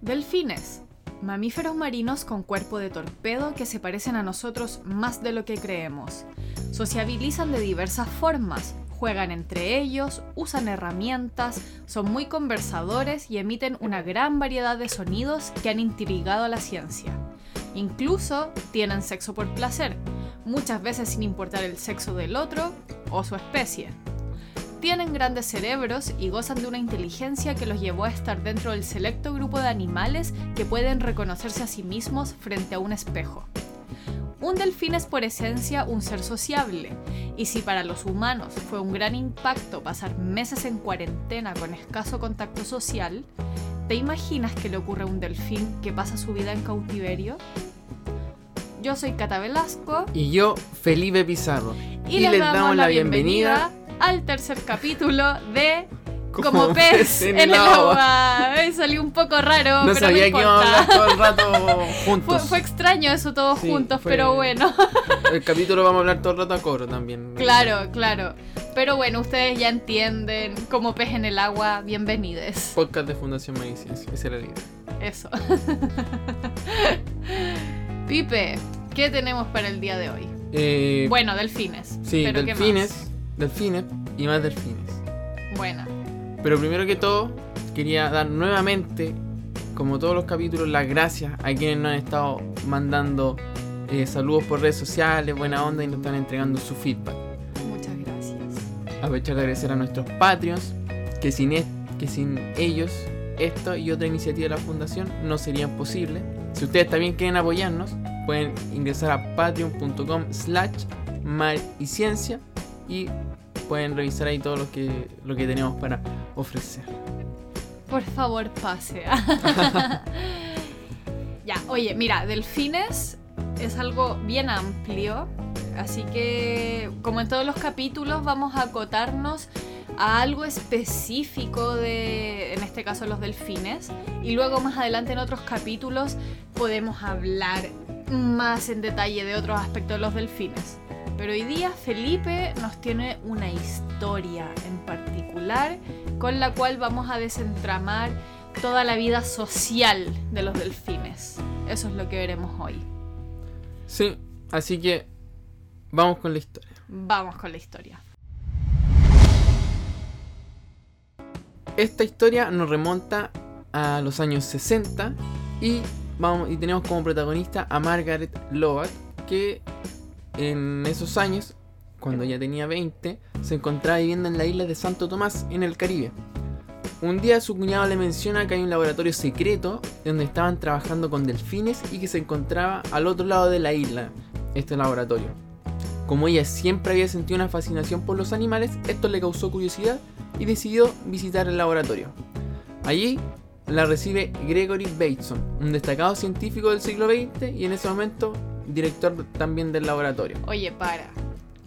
Delfines. Mamíferos marinos con cuerpo de torpedo que se parecen a nosotros más de lo que creemos. Sociabilizan de diversas formas, juegan entre ellos, usan herramientas, son muy conversadores y emiten una gran variedad de sonidos que han intrigado a la ciencia. Incluso tienen sexo por placer, muchas veces sin importar el sexo del otro o su especie. Tienen grandes cerebros y gozan de una inteligencia que los llevó a estar dentro del selecto grupo de animales que pueden reconocerse a sí mismos frente a un espejo. Un delfín es por esencia un ser sociable, y si para los humanos fue un gran impacto pasar meses en cuarentena con escaso contacto social, ¿te imaginas que le ocurre a un delfín que pasa su vida en cautiverio? Yo soy Cata Velasco Y yo, Felipe Pizarro. y, les, damos, la bienvenida al tercer capítulo de Como, pez en el agua. Ay, salió un poco raro, No pero sabía no que íbamos a importa. hablar todo el rato juntos. fue extraño eso todos Sí, juntos, fue- pero bueno. El capítulo vamos a hablar todo el rato a coro también. Claro, claro. Pero bueno, ustedes ya entienden, como pez en el agua, bienvenides. Podcast de Fundación Magiciencia. Esa era la idea. Eso. Pipe, ¿qué tenemos para el día de hoy? Eh, Bueno, delfines. sí, pero ¿qué delfines, delfines y más delfines. más? Buena. Pero primero que todo, quería dar nuevamente, como todos los capítulos, las gracias a quienes nos han estado mandando eh, saludos por redes sociales, buena onda y nos están entregando su feedback. Muchas gracias. Aprovechar de agradecer a nuestros Patreons, que sin, que sin ellos, esto y otra iniciativa de la Fundación no serían posibles. Si ustedes también quieren apoyarnos, pueden ingresar a patreon.com slash mar y ciencia y pueden revisar ahí todo lo que, lo que tenemos para ofrecer. Por favor, pase. ya, oye, mira, delfines es algo bien amplio, así que como en todos los capítulos vamos a acotarnos a algo específico de, en este caso, los delfines, y luego más adelante en otros capítulos podemos hablar más en detalle de otros aspectos de los delfines. Pero hoy día Felipe nos tiene una historia en particular con la cual vamos a desentramar toda la vida social de los delfines. Eso es lo que veremos hoy. Sí, así que vamos con la historia. Vamos con la historia. Esta historia nos remonta a los años 60 y, vamos, y tenemos como protagonista a Margaret Lovatt, que en esos años, cuando ya tenía 20, se encontraba viviendo en la isla de Santo Tomás, en el Caribe. Un día su cuñado le menciona que hay un laboratorio secreto donde estaban trabajando con delfines y que se encontraba al otro lado de la isla, este laboratorio. Como ella siempre había sentido una fascinación por los animales, esto le causó curiosidad y decidió visitar el laboratorio. Allí la recibe Gregory Bateson, un destacado científico del siglo XX y en ese momento director también del laboratorio. Oye, para.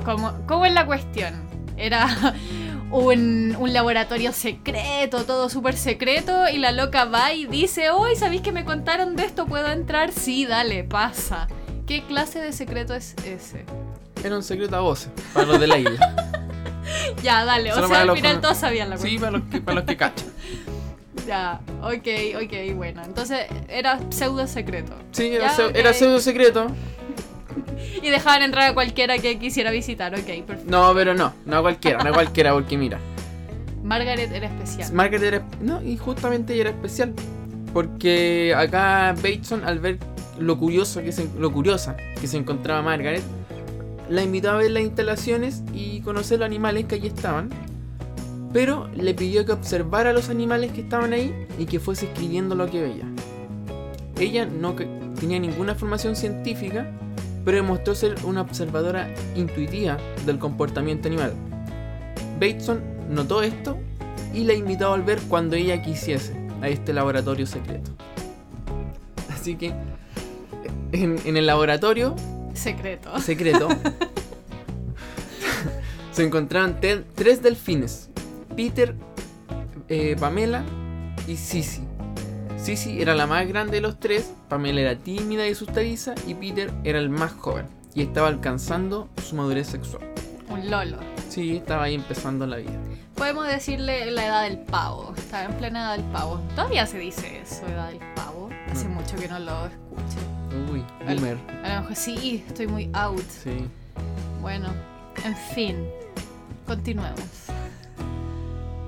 ¿Cómo, cómo es la cuestión? Era un, un laboratorio secreto, todo súper secreto, y la loca va y dice, hoy ¿sabéis que me contaron de esto? ¿Puedo entrar? Sí, dale, pasa. ¿Qué clase de secreto es ese? Era un secreto a voces para los de la isla. Ya, dale, o Solo sea, para al final todos sabían la Sí, cuestión. para los que, para los que cachan. Ya, ok, ok, bueno. Entonces era pseudo secreto. Sí, era, Ya, pseudo secreto. Y dejaban entrar a cualquiera que quisiera visitar, ok, perfecto. No, pero no, no a cualquiera, no a cualquiera, porque mira. Margaret era especial. Margaret era. No, y justamente ella era especial. Porque acá Bateson, al ver lo curioso que se, lo curiosa que se encontraba Margaret, la invitó a ver las instalaciones y conocer los animales que allí estaban. Pero le pidió que observara los animales que estaban ahí y que fuese escribiendo lo que veía. Ella no tenía ninguna formación científica, pero demostró ser una observadora intuitiva del comportamiento animal. Bateson notó esto y la invitó a volver cuando ella quisiese a este laboratorio secreto. Así que en, en el laboratorio Secreto. secreto se encontraban tres delfines: Peter, eh, Pamela y Sissy. Sissy era la más grande de los tres, Pamela era tímida y asustadiza y Peter era el más joven y estaba alcanzando su madurez sexual. Un lolo. Sí, estaba ahí empezando la vida. podemos decirle la edad del pavo. Estaba en plena edad del pavo. Todavía se dice eso, edad del pavo. Hace No. mucho que no lo escucho. Uy, boomer. A lo mejor sí, estoy muy out. Sí. Bueno, en fin. Continuemos.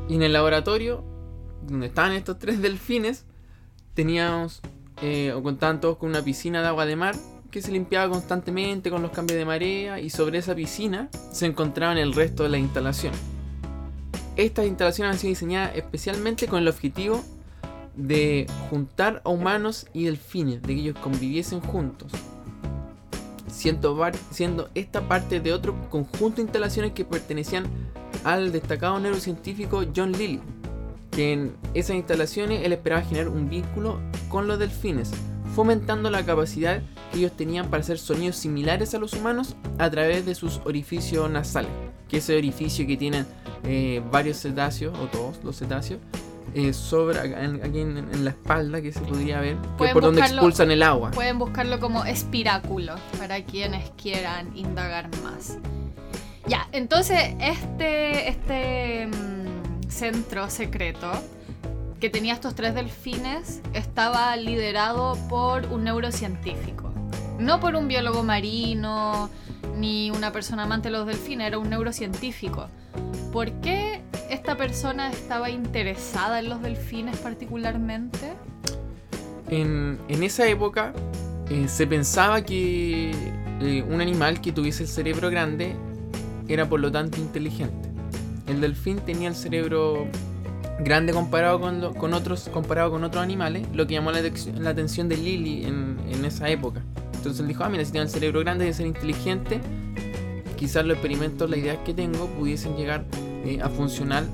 Y en el laboratorio, donde estaban estos tres delfines, teníamos, eh, o contaban todos con una piscina de agua de mar que se limpiaba constantemente con los cambios de marea y sobre esa piscina se encontraban el resto de la instalación. Estas instalaciones han sido diseñadas especialmente con el objetivo de juntar a humanos y delfines, de que ellos conviviesen juntos. Siendo, siendo esta parte de otro conjunto de instalaciones que pertenecían al destacado neurocientífico John Lilly, que en esas instalaciones él esperaba generar un vínculo con los delfines, fomentando la capacidad que ellos tenían para hacer sonidos similares a los humanos a través de sus orificios nasales, que ese orificio que tienen eh, varios cetáceos, o todos los cetáceos, eh, sobre en- aquí en, en la espalda que se podría ver, que es por donde expulsan el agua. Pueden buscarlo como espiráculo para quienes quieran indagar más. Ya, entonces este, este mm, centro secreto que tenía estos tres delfines estaba liderado por un neurocientífico. No por un biólogo marino ni una persona amante de los delfines, era un neurocientífico. ¿Por qué esta persona estaba interesada en los delfines particularmente? En, en esa época eh, se pensaba que eh, un animal que tuviese el cerebro grande era por lo tanto inteligente. El delfín tenía el cerebro grande comparado con, con otros comparado con otros animales, lo que llamó la, la atención de Lily en, en esa época. Entonces él dijo, ah, mira, si tiene el cerebro grande y ser inteligente, quizás los experimentos, las ideas que tengo pudiesen llegar eh, a funcionar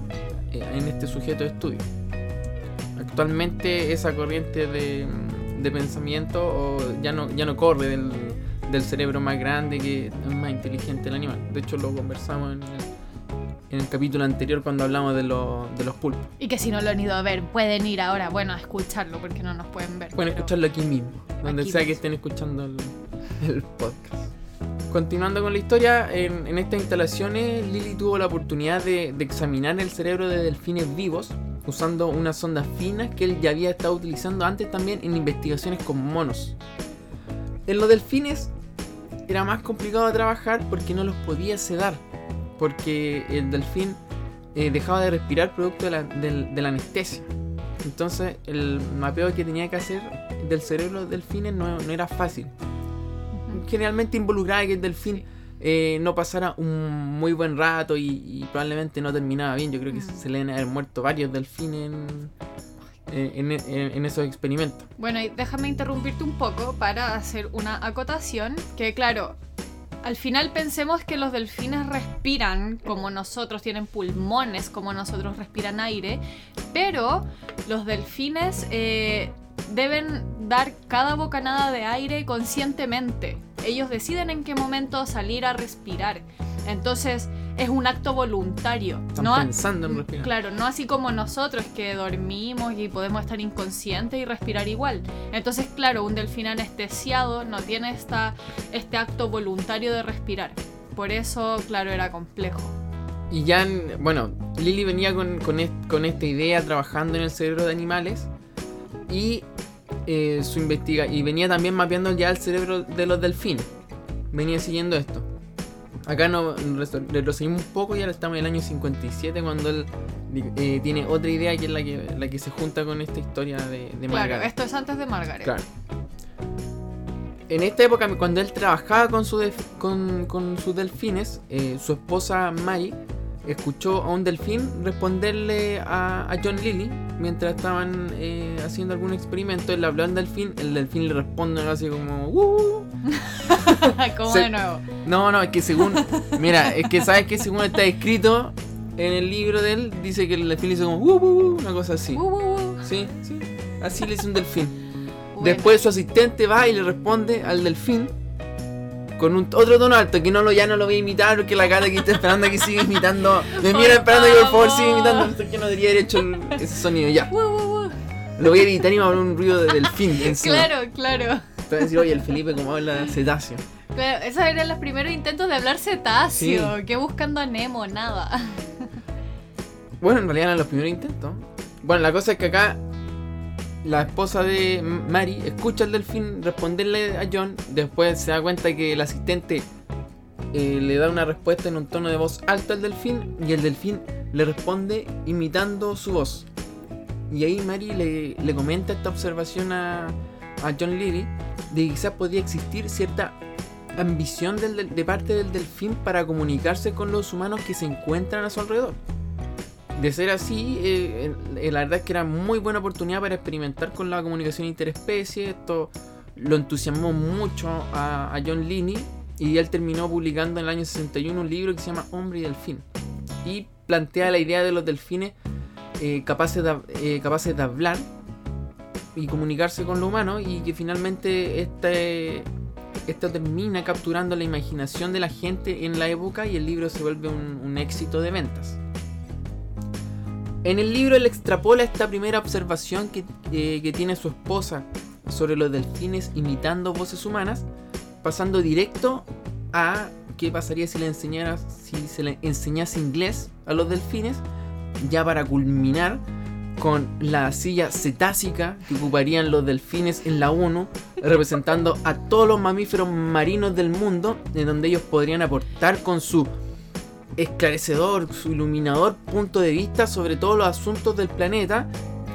eh, en este sujeto de estudio. Actualmente esa corriente de, de pensamiento ya, no, ya no corre del, del cerebro más grande que es más inteligente el animal. De hecho lo conversamos en el, en el capítulo anterior cuando hablamos de, lo- de los pulpos. Y que si no lo han ido a ver, pueden ir ahora, bueno, a escucharlo porque no nos pueden ver. Pueden escucharlo aquí mismo, donde Aquí sea que estén escuchando el, el podcast. Continuando con la historia, en, en estas instalaciones Lily tuvo la oportunidad de, de examinar el cerebro de delfines vivos usando unas sondas finas que él ya había estado utilizando antes también en investigaciones con monos. En los delfines era más complicado de trabajar porque no los podía sedar, porque el delfín eh, dejaba de respirar producto de la, del- de la anestesia. Entonces el mapeo que tenía que hacer del cerebro de delfines no, no era fácil. Generalmente involucraba que el delfín eh, no pasara un muy buen rato y, y probablemente no terminaba bien. Yo creo que se le han muerto varios delfines en, en, esos experimentos. Bueno, y déjame interrumpirte un poco para hacer una acotación, que claro, al final pensemos que los delfines respiran como nosotros, tienen pulmones como nosotros respiran aire, pero los delfines eh, deben dar cada bocanada de aire conscientemente. Ellos deciden en qué momento salir a respirar. Entonces es un acto voluntario. Están no pensando en respirar. Claro, no así como nosotros que dormimos y podemos estar inconscientes y respirar igual. Entonces, claro, un delfín anestesiado no tiene esta, este acto voluntario de respirar. Por eso, claro, era complejo. Y ya, en- bueno, Lily venía con, con, est- con esta idea trabajando en el cerebro de animales y eh, su investiga y venía también mapeando ya el cerebro de los delfines. Venía siguiendo esto. Acá no reso- retrocedimos un poco y ahora estamos en el año 57 cuando él eh, tiene otra idea que es la que, la que se junta con esta historia de, de Claro, Margaret. esto es antes de Margaret. Claro. En esta época, cuando él trabajaba con, su con, con sus delfines, eh, su esposa Mary escuchó a un delfín responderle a, a John Lilly mientras estaban eh, haciendo algún experimento. Él le habló al delfín, el delfín le responde así como... "Uh". como Se- de nuevo. No, no, es que según... Mira, es que sabes que según está escrito en el libro de él, dice que el delfín le hizo como... "Uh, uh, uh", una cosa así. Uh, uh. Sí, sí. Así le hizo un delfín. Bueno, Después su asistente va y le responde al delfín con un otro tono alto que no lo ya no lo voy a imitar porque la cara que está esperando que siga imitando. Me mira esperando que por favor siga imitando porque no debería haber hecho el- ese sonido. Ya. Lo voy a editar y me va a poner un ruido de delfín encima. Claro, claro. Te voy a decir, oye, el Felipe como habla cetáceo. Claro, esos eran los primeros intentos de hablar cetáceo. Sí. Que buscando a Nemo, nada. Bueno, en realidad eran los primeros intentos. Bueno, la cosa es que acá la esposa de Mary escucha al delfín responderle a John. Después se da cuenta que el asistente eh, le da una respuesta en un tono de voz alto al delfín. Y el delfín le responde imitando su voz. Y ahí Mary le, le comenta esta observación a, a John Lilly de que quizás podría existir cierta ambición del, de parte del delfín para comunicarse con los humanos que se encuentran a su alrededor. De ser así, eh, la verdad es que era muy buena oportunidad para experimentar con la comunicación interespecie. Esto lo entusiasmó mucho a, John Linney y él terminó publicando en el año 61 un libro que se llama Hombre y Delfín. Y plantea la idea de los delfines eh, capaces, de, eh, capaces de hablar y comunicarse con lo humano y que finalmente este, esto termina capturando la imaginación de la gente en la época y el libro se vuelve un, éxito de ventas. En el libro él extrapola esta primera observación que, eh, que, tiene su esposa sobre los delfines imitando voces humanas, pasando directo a qué pasaría si le enseñara, si se le enseñase inglés a los delfines, ya para culminar con la silla cetásica que ocuparían los delfines en la ONU, representando a todos los mamíferos marinos del mundo, en donde ellos podrían aportar con su esclarecedor, su iluminador punto de vista sobre todos los asuntos del planeta,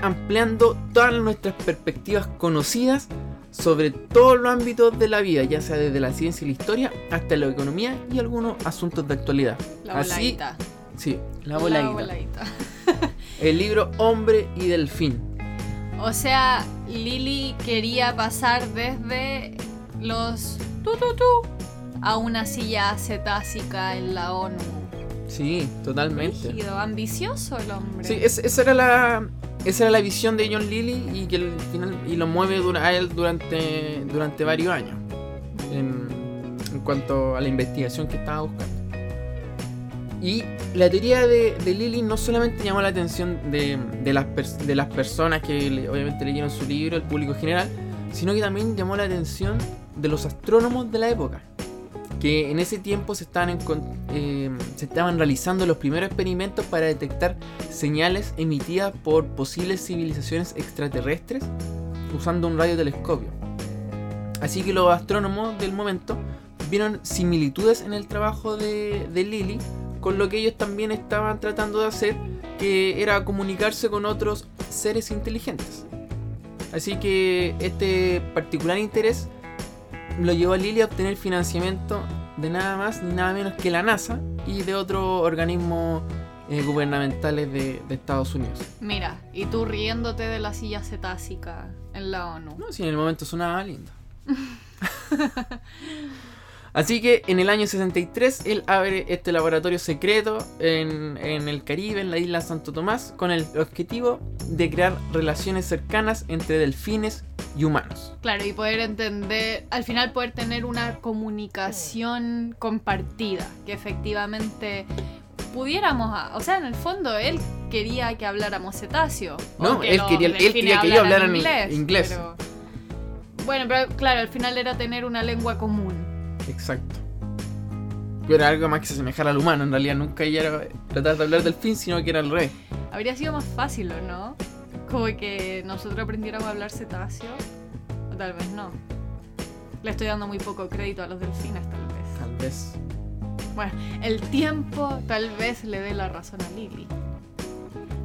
ampliando todas nuestras perspectivas conocidas sobre todos los ámbitos de la vida, ya sea desde la ciencia y la historia hasta la economía y algunos asuntos de actualidad. La Así, sí, la voladita. el libro Hombre y Delfín. O sea, Lily quería pasar desde los tu tu tu a una silla cetásica en la ONU. Sí, totalmente. Rígido, ambicioso el hombre. Sí, esa era la esa era la visión de John Lilly y que final y lo mueve a él durante durante varios años en, en cuanto a la investigación que estaba buscando. Y la teoría de, Lily no solamente llamó la atención de, las, de las personas que obviamente leyeron su libro, el público general, sino que también llamó la atención de los astrónomos de la época, que en ese tiempo se estaban, eh, se estaban realizando los primeros experimentos para detectar señales emitidas por posibles civilizaciones extraterrestres usando un radiotelescopio. Así que los astrónomos del momento vieron similitudes en el trabajo de, de Lily con lo que ellos también estaban tratando de hacer, que era comunicarse con otros seres inteligentes. Así que este particular interés lo llevó a Lily a obtener financiamiento de nada más ni nada menos que la NASA y de otros organismos eh, gubernamentales de, de, Estados Unidos. Mira, y tú riéndote de la silla cetásica en la ONU. No, si en el momento sonaba lindo. Así que en el año 63 él abre este laboratorio secreto en, el Caribe, en la isla Santo Tomás, con el objetivo de crear relaciones cercanas entre delfines y humanos. Claro, y poder entender, al final poder tener una comunicación compartida, que efectivamente pudiéramos, o sea, en el fondo él quería que habláramos cetáceo. No, él quería, él quería, que ellos hablaran inglés. inglés. bueno, pero claro, al final era tener una lengua común. Exacto. Pero era algo más que se asemejara al humano. En realidad nunca era tratar de hablar del fin, sino que era el rey. Habría sido más fácil, ¿o no? Como que nosotros aprendiéramos a hablar cetáceo. O tal vez no. Le estoy dando muy poco crédito a los delfines, tal vez. Tal vez. Bueno, el tiempo tal vez le dé la razón a Lily.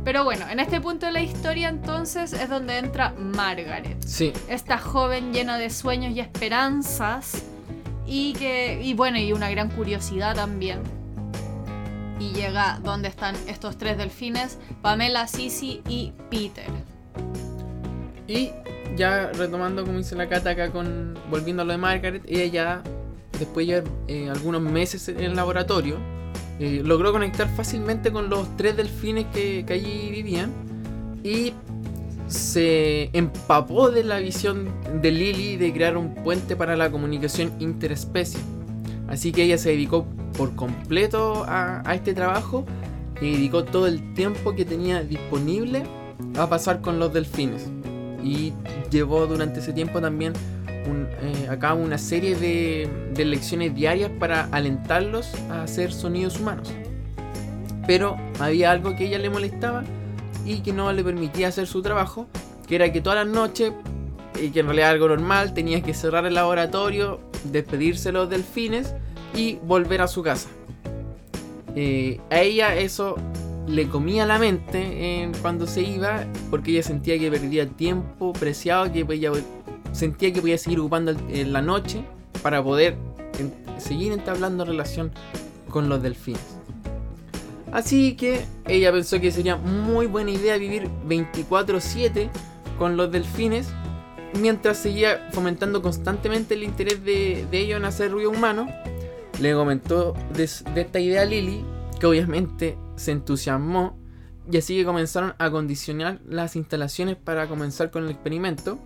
Pero bueno, en este punto de la historia entonces es donde entra Margaret. Sí. Esta joven llena de sueños y esperanzas y que. Y bueno, y una gran curiosidad también. Y llega donde están estos tres delfines: Pamela, Sisi y Peter. Y ya retomando, como dice la Cata acá con. Volviendo a lo de Margaret, ella ya, después de eh, algunos meses en el laboratorio, eh, logró conectar fácilmente con los tres delfines que, que allí vivían. Y se empapó de la visión de Lily de crear un puente para la comunicación interespecie. Así que ella se dedicó por completo a, este trabajo y dedicó todo el tiempo que tenía disponible a pasar con los delfines. Y llevó durante ese tiempo también eh, a cabo una serie de, lecciones diarias para alentarlos a hacer sonidos humanos. Pero había algo que ella le molestaba y que no le permitía hacer su trabajo, que era que todas las noches, y que en realidad algo normal, tenía que cerrar el laboratorio, despedirse de los delfines y volver a su casa. Eh, a ella eso le comía la mente eh, cuando se iba, porque ella sentía que perdía tiempo preciado, que ella sentía que podía seguir ocupando en la noche para poder seguir entablando relación con los delfines. Así que ella pensó que sería muy buena idea vivir 24/7 con los delfines mientras seguía fomentando constantemente el interés de, ellos en hacer ruido humano. Le comentó de, esta idea a Lily, que obviamente se entusiasmó y así que comenzaron a condicionar las instalaciones para comenzar con el experimento.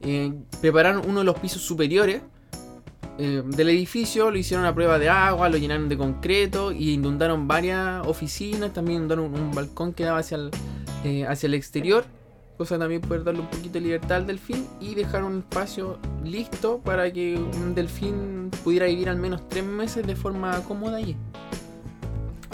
Eh, prepararon uno de los pisos superiores eh, del edificio, lo hicieron a prueba de agua, lo llenaron de concreto y inundaron varias oficinas, también inundaron un, balcón que daba hacia el, eh, hacia el exterior, cosa también poder darle un poquito de libertad al delfín y dejar un espacio listo para que un delfín pudiera vivir al menos tres meses de forma cómoda allí.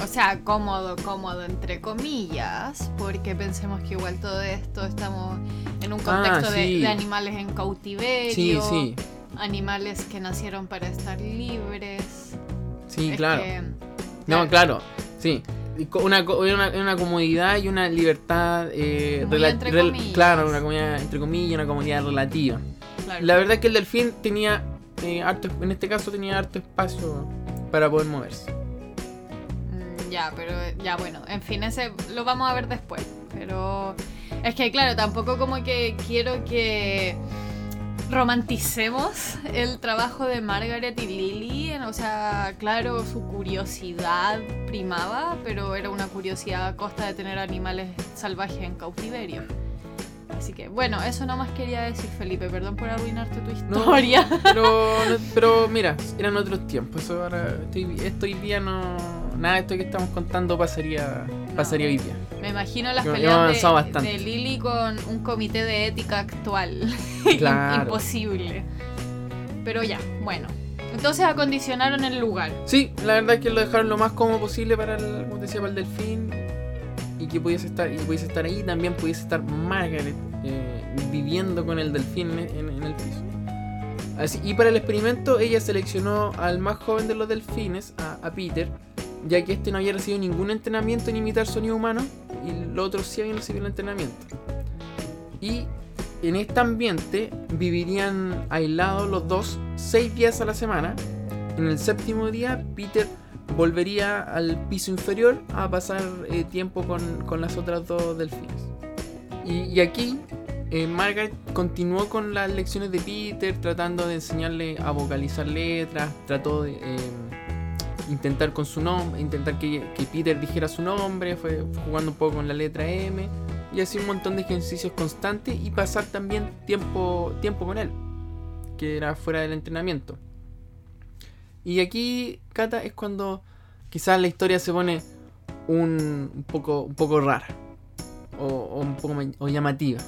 O sea, cómodo, cómodo entre comillas, porque pensemos que igual todo esto estamos en un contexto ah, de, de, animales en cautiverio. Sí, sí animales que nacieron para estar libres. Sí, claro. no, claro, sí. Una, una, comodidad y una libertad eh, claro una comodidad entre comillas una comodidad relativa. La verdad es que el delfín tenía eh, harto, en este caso tenía harto espacio para poder moverse. Mm, ya pero ya bueno en fin ese lo vamos a ver después pero es que claro tampoco como que quiero que romanticemos el trabajo de Margaret y Lily. O sea, claro, su curiosidad primaba, pero era una curiosidad a costa de tener animales salvajes en cautiverio. Así que, bueno, eso nomás quería decir, Felipe. Perdón por arruinarte tu historia. pero, pero mira, eran otros tiempos. ahora estoy, estoy día no. Nada de esto que estamos contando pasaría, pasaría hoy día. Me imagino las peleas de, Lily con un comité de ética actual. Imposible. Pero ya, bueno. Entonces acondicionaron el lugar. Sí, la verdad es que lo dejaron lo más cómodo posible para el, como decía, para el delfín. Y que pudiese estar, y pudiese estar ahí. También pudiese estar Margaret eh, viviendo con el delfín en, el piso. Así, y para el experimento ella seleccionó al más joven de los delfines, a, a Peter, ya que este no había recibido ningún entrenamiento en imitar sonido humano y los otros sí habían recibido el entrenamiento. Y en este ambiente vivirían aislados los dos seis días a la semana. En el séptimo día, Peter volvería al piso inferior a pasar eh, tiempo con, las otras dos delfines. Y, aquí, eh, Margaret continuó con las lecciones de Peter, tratando de enseñarle a vocalizar letras, trató de eh, intentar con su nombre, intentar que, Peter dijera su nombre, fue jugando un poco con la letra M y así un montón de ejercicios constantes y pasar también tiempo, tiempo con él, que era fuera del entrenamiento. Y aquí, Kata, es cuando quizás la historia se pone un, poco, un poco rara o, un poco o llamativa.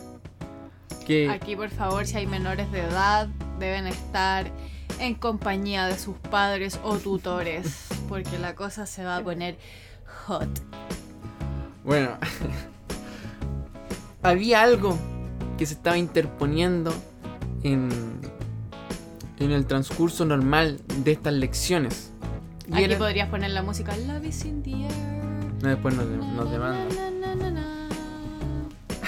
Que... Aquí, por favor, si hay menores de edad, deben estar en compañía de sus padres o tutores, porque la cosa se va a poner hot. Bueno, había algo que se estaba interponiendo en, en el transcurso normal de estas lecciones. Aquí podrías poner la música Love is in the air. No, después nos, nos demandan.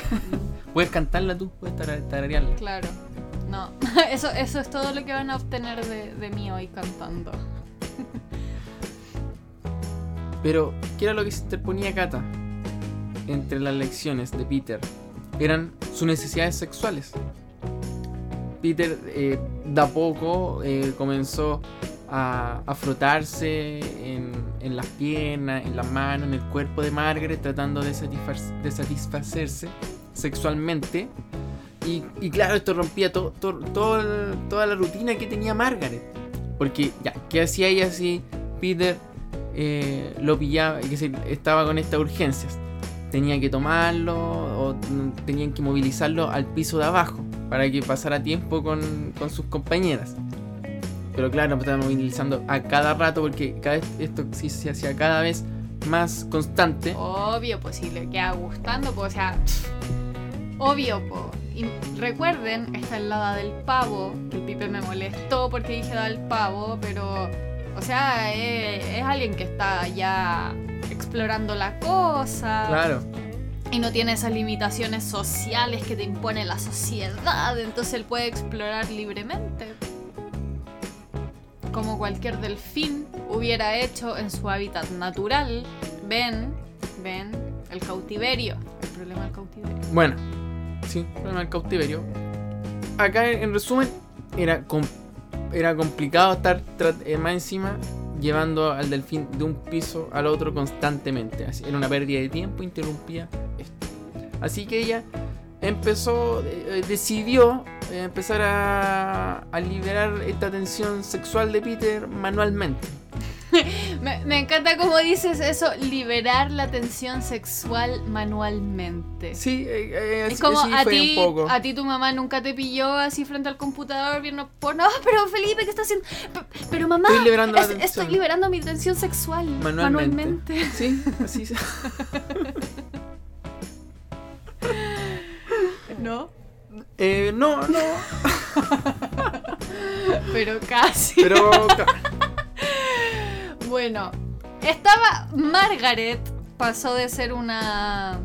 Puedes cantarla tú, puedes tararearla. Claro. No, eso, eso es todo lo que van a obtener de, de mí hoy cantando. Pero, ¿qué era lo que se interponía Kata entre las lecciones de Peter? Eran sus necesidades sexuales. Peter, eh, da poco, eh, comenzó a, frotarse en, en, las piernas, en las manos, en el cuerpo de Margaret, tratando de satisfacerse sexualmente. Y, claro, esto rompía todo, toda la rutina que tenía Margaret. Porque, ya, ¿qué hacía ella si Peter eh, lo pillaba y que estaba con estas urgencias? Tenía que tomarlo o tenían que movilizarlo al piso de abajo para que pasara tiempo con, sus compañeras. Pero claro, estaba movilizando a cada rato porque cada esto se hacía cada vez más constante. Obvio, pues si le queda gustando, pues o sea, obvio, pues. Y recuerden esta helada del pavo, que el pipe me molestó porque dije da el pavo, pero, o sea, es, es alguien que está ya explorando la cosa. Claro. Y no tiene esas limitaciones sociales que te impone la sociedad, entonces él puede explorar libremente. Como cualquier delfín hubiera hecho en su hábitat natural. Ven, ven, el cautiverio. El problema del cautiverio. Bueno, sí, problema del cautiverio. Acá, en resumen, era, com- era complicado estar eh, más encima llevando al delfín de un piso al otro constantemente. Era una pérdida de tiempo, interrumpía esto. Así que ella empezó, eh, decidió eh, empezar a liberar esta tensión sexual de Peter manualmente. Me, me encanta cómo dices eso, liberar la tensión sexual manualmente. Sí, eh, eh, así, Es como sí a ti, a ti tu mamá nunca te pilló así frente al computador viendo porno. Ah, pero Felipe, ¿qué estás haciendo? P- Pero mamá, Estoy liberando es- estoy liberando mi tensión sexual Manualmente. manualmente. Sí, así se- ¿No? Eh, no, no. Pero casi. Pero ca- Bueno, estaba Margaret, pasó de ser una,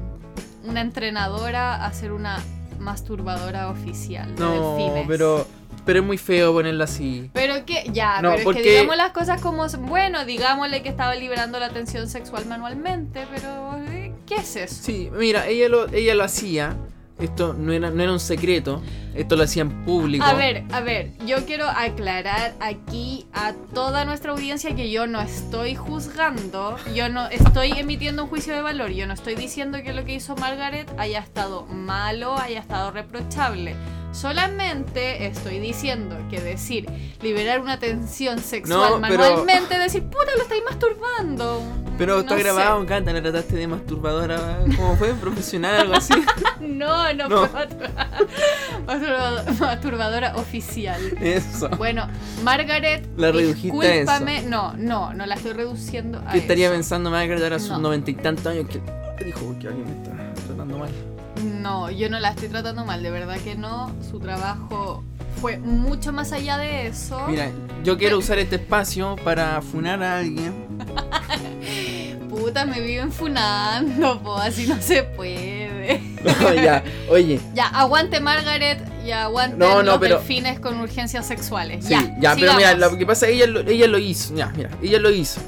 una entrenadora a ser una masturbadora oficial de no, delfines. pero pero es muy feo ponerlo así. Pero que, ya, No, pero es porque- que digamos las cosas como. Bueno, digámosle que estaba liberando la tensión sexual manualmente, pero eh, ¿qué es eso? Sí, mira, ella lo ella lo hacía. Esto no era no era un secreto. Esto lo hacía en público. A ver, a ver, yo quiero aclarar aquí a toda nuestra audiencia que yo no estoy juzgando, yo no estoy emitiendo un juicio de valor, yo no estoy diciendo que lo que hizo Margaret haya estado malo, haya estado reprochable. Solamente estoy diciendo que decir liberar una tensión sexual No, pero- manualmente, decir puta lo estáis masturbando. Pero está No sé. grabado, Canta, la trataste de masturbadora, ¿cómo fue? ¿Profesional algo así? No, no, No. fue masturbadora, masturbadora oficial. Eso. Bueno, Margaret, La discúlpame. No, no, no la estoy reduciendo a ¿Qué estaría eso. pensando Margaret ahora a sus No. noventa y tantos años? Que dijo que alguien me está tratando mal. No, yo no la estoy tratando mal, de verdad que no. Su trabajo fue mucho más allá de eso. Mira, yo quiero usar este espacio para funar a alguien. Puta, me viven funando, po, así no se puede. No, ya, oye. Ya, aguante Margaret y aguante No, no, los pero- delfines con urgencias sexuales. Sí, ya, ya, pero mira, lo que pasa es que ella lo, ella lo hizo. Ya, mira, ella lo hizo.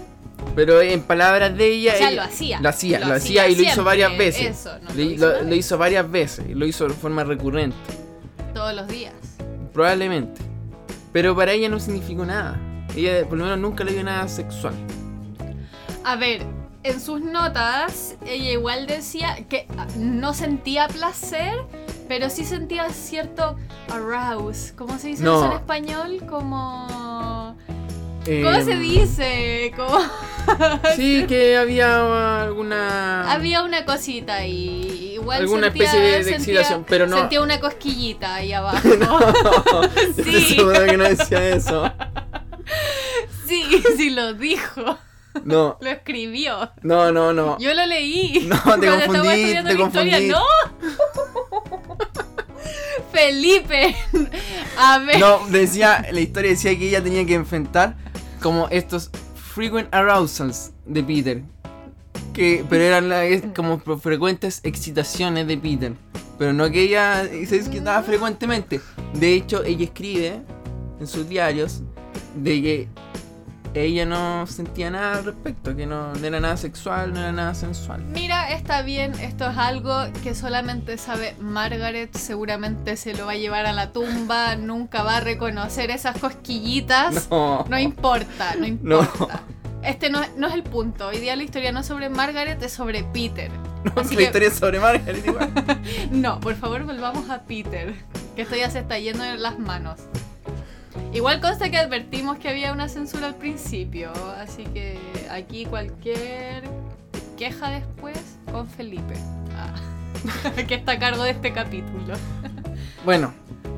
Pero en palabras de ella. O sea, lo hacía. Lo hacía, Lo lo, hacía hacía y lo hizo varias veces. eso, no lo, lo hizo lo- varias veces. y Lo hizo de forma recurrente. Todos los días. Probablemente. Pero para ella no significó nada. Ella por lo menos nunca le dio nada sexual. A ver, en sus notas, ella igual decía que no sentía placer, pero sí sentía cierto arouse. ¿Cómo se dice No. eso en español? Como. Eh, ¿Cómo se dice? Como... Sí, que había alguna. Había una cosita ahí. Igual Alguna sentía- especie de- de sentía- excitación, pero no- Sentía una cosquillita ahí abajo. Estoy Sí. seguro que no decía eso. Sí, sí lo dijo. No, Lo escribió. no, no, no. Yo lo leí. No, te Cuando confundí, te historia. confundí. ¡No! Felipe. A ver. No, decía, la historia decía que ella tenía que enfrentar como estos frequent arousals de Peter. Que, pero eran la- como frecuentes excitaciones de Peter. Pero no que ella se excitaba frecuentemente. De hecho, ella escribe en sus diarios de que ella no sentía nada al respecto, que no, no era nada sexual, no era nada sensual. Mira, está bien, esto es algo que solamente sabe Margaret, seguramente se lo va a llevar a la tumba, nunca va a reconocer esas cosquillitas. No. No importa, no importa. Este no, no es el punto. Hoy día la historia no es sobre Margaret, es sobre Peter. No, Así la que- historia es sobre Margaret igual. No, por favor volvamos a Peter, que esto ya se está yendo de las manos. Igual consta que advertimos que había una censura al principio, así que aquí cualquier queja después con Felipe, ah, que está a cargo de este capítulo. Bueno,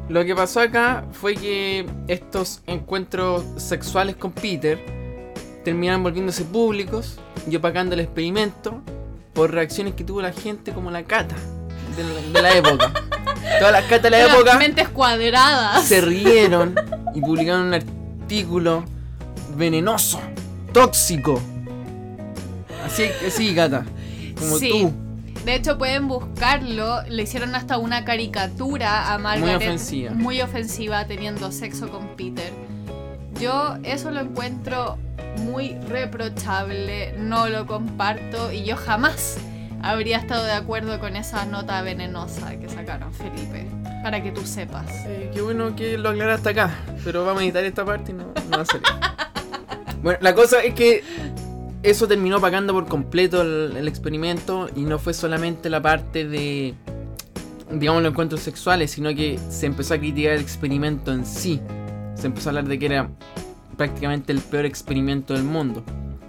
lo que pasó acá fue que estos encuentros sexuales con Peter terminaron volviéndose públicos y opacando el experimento por reacciones que tuvo la gente como la cata de la, de la época. Todas las catas de la época mentes cuadradas. se rieron y publicaron un artículo venenoso, tóxico. Así, así, gata. Como Sí. tú. De hecho, pueden buscarlo. Le hicieron hasta una caricatura a Margaret. ofensiva. Muy ofensiva, teniendo sexo con Peter. Yo eso lo encuentro muy reprochable. No lo comparto. Y yo jamás habría estado de acuerdo con esa nota venenosa que sacaron, Felipe. Para que tú sepas. Eh, qué bueno que lo aclaraste acá, pero vamos a editar esta parte y no, no va a salir. bueno, la cosa es que eso terminó pagando por completo el, el experimento y no fue solamente la parte de, digamos, los encuentros sexuales, sino que se empezó a criticar el experimento en sí. Se empezó a hablar de que era prácticamente el peor experimento del mundo.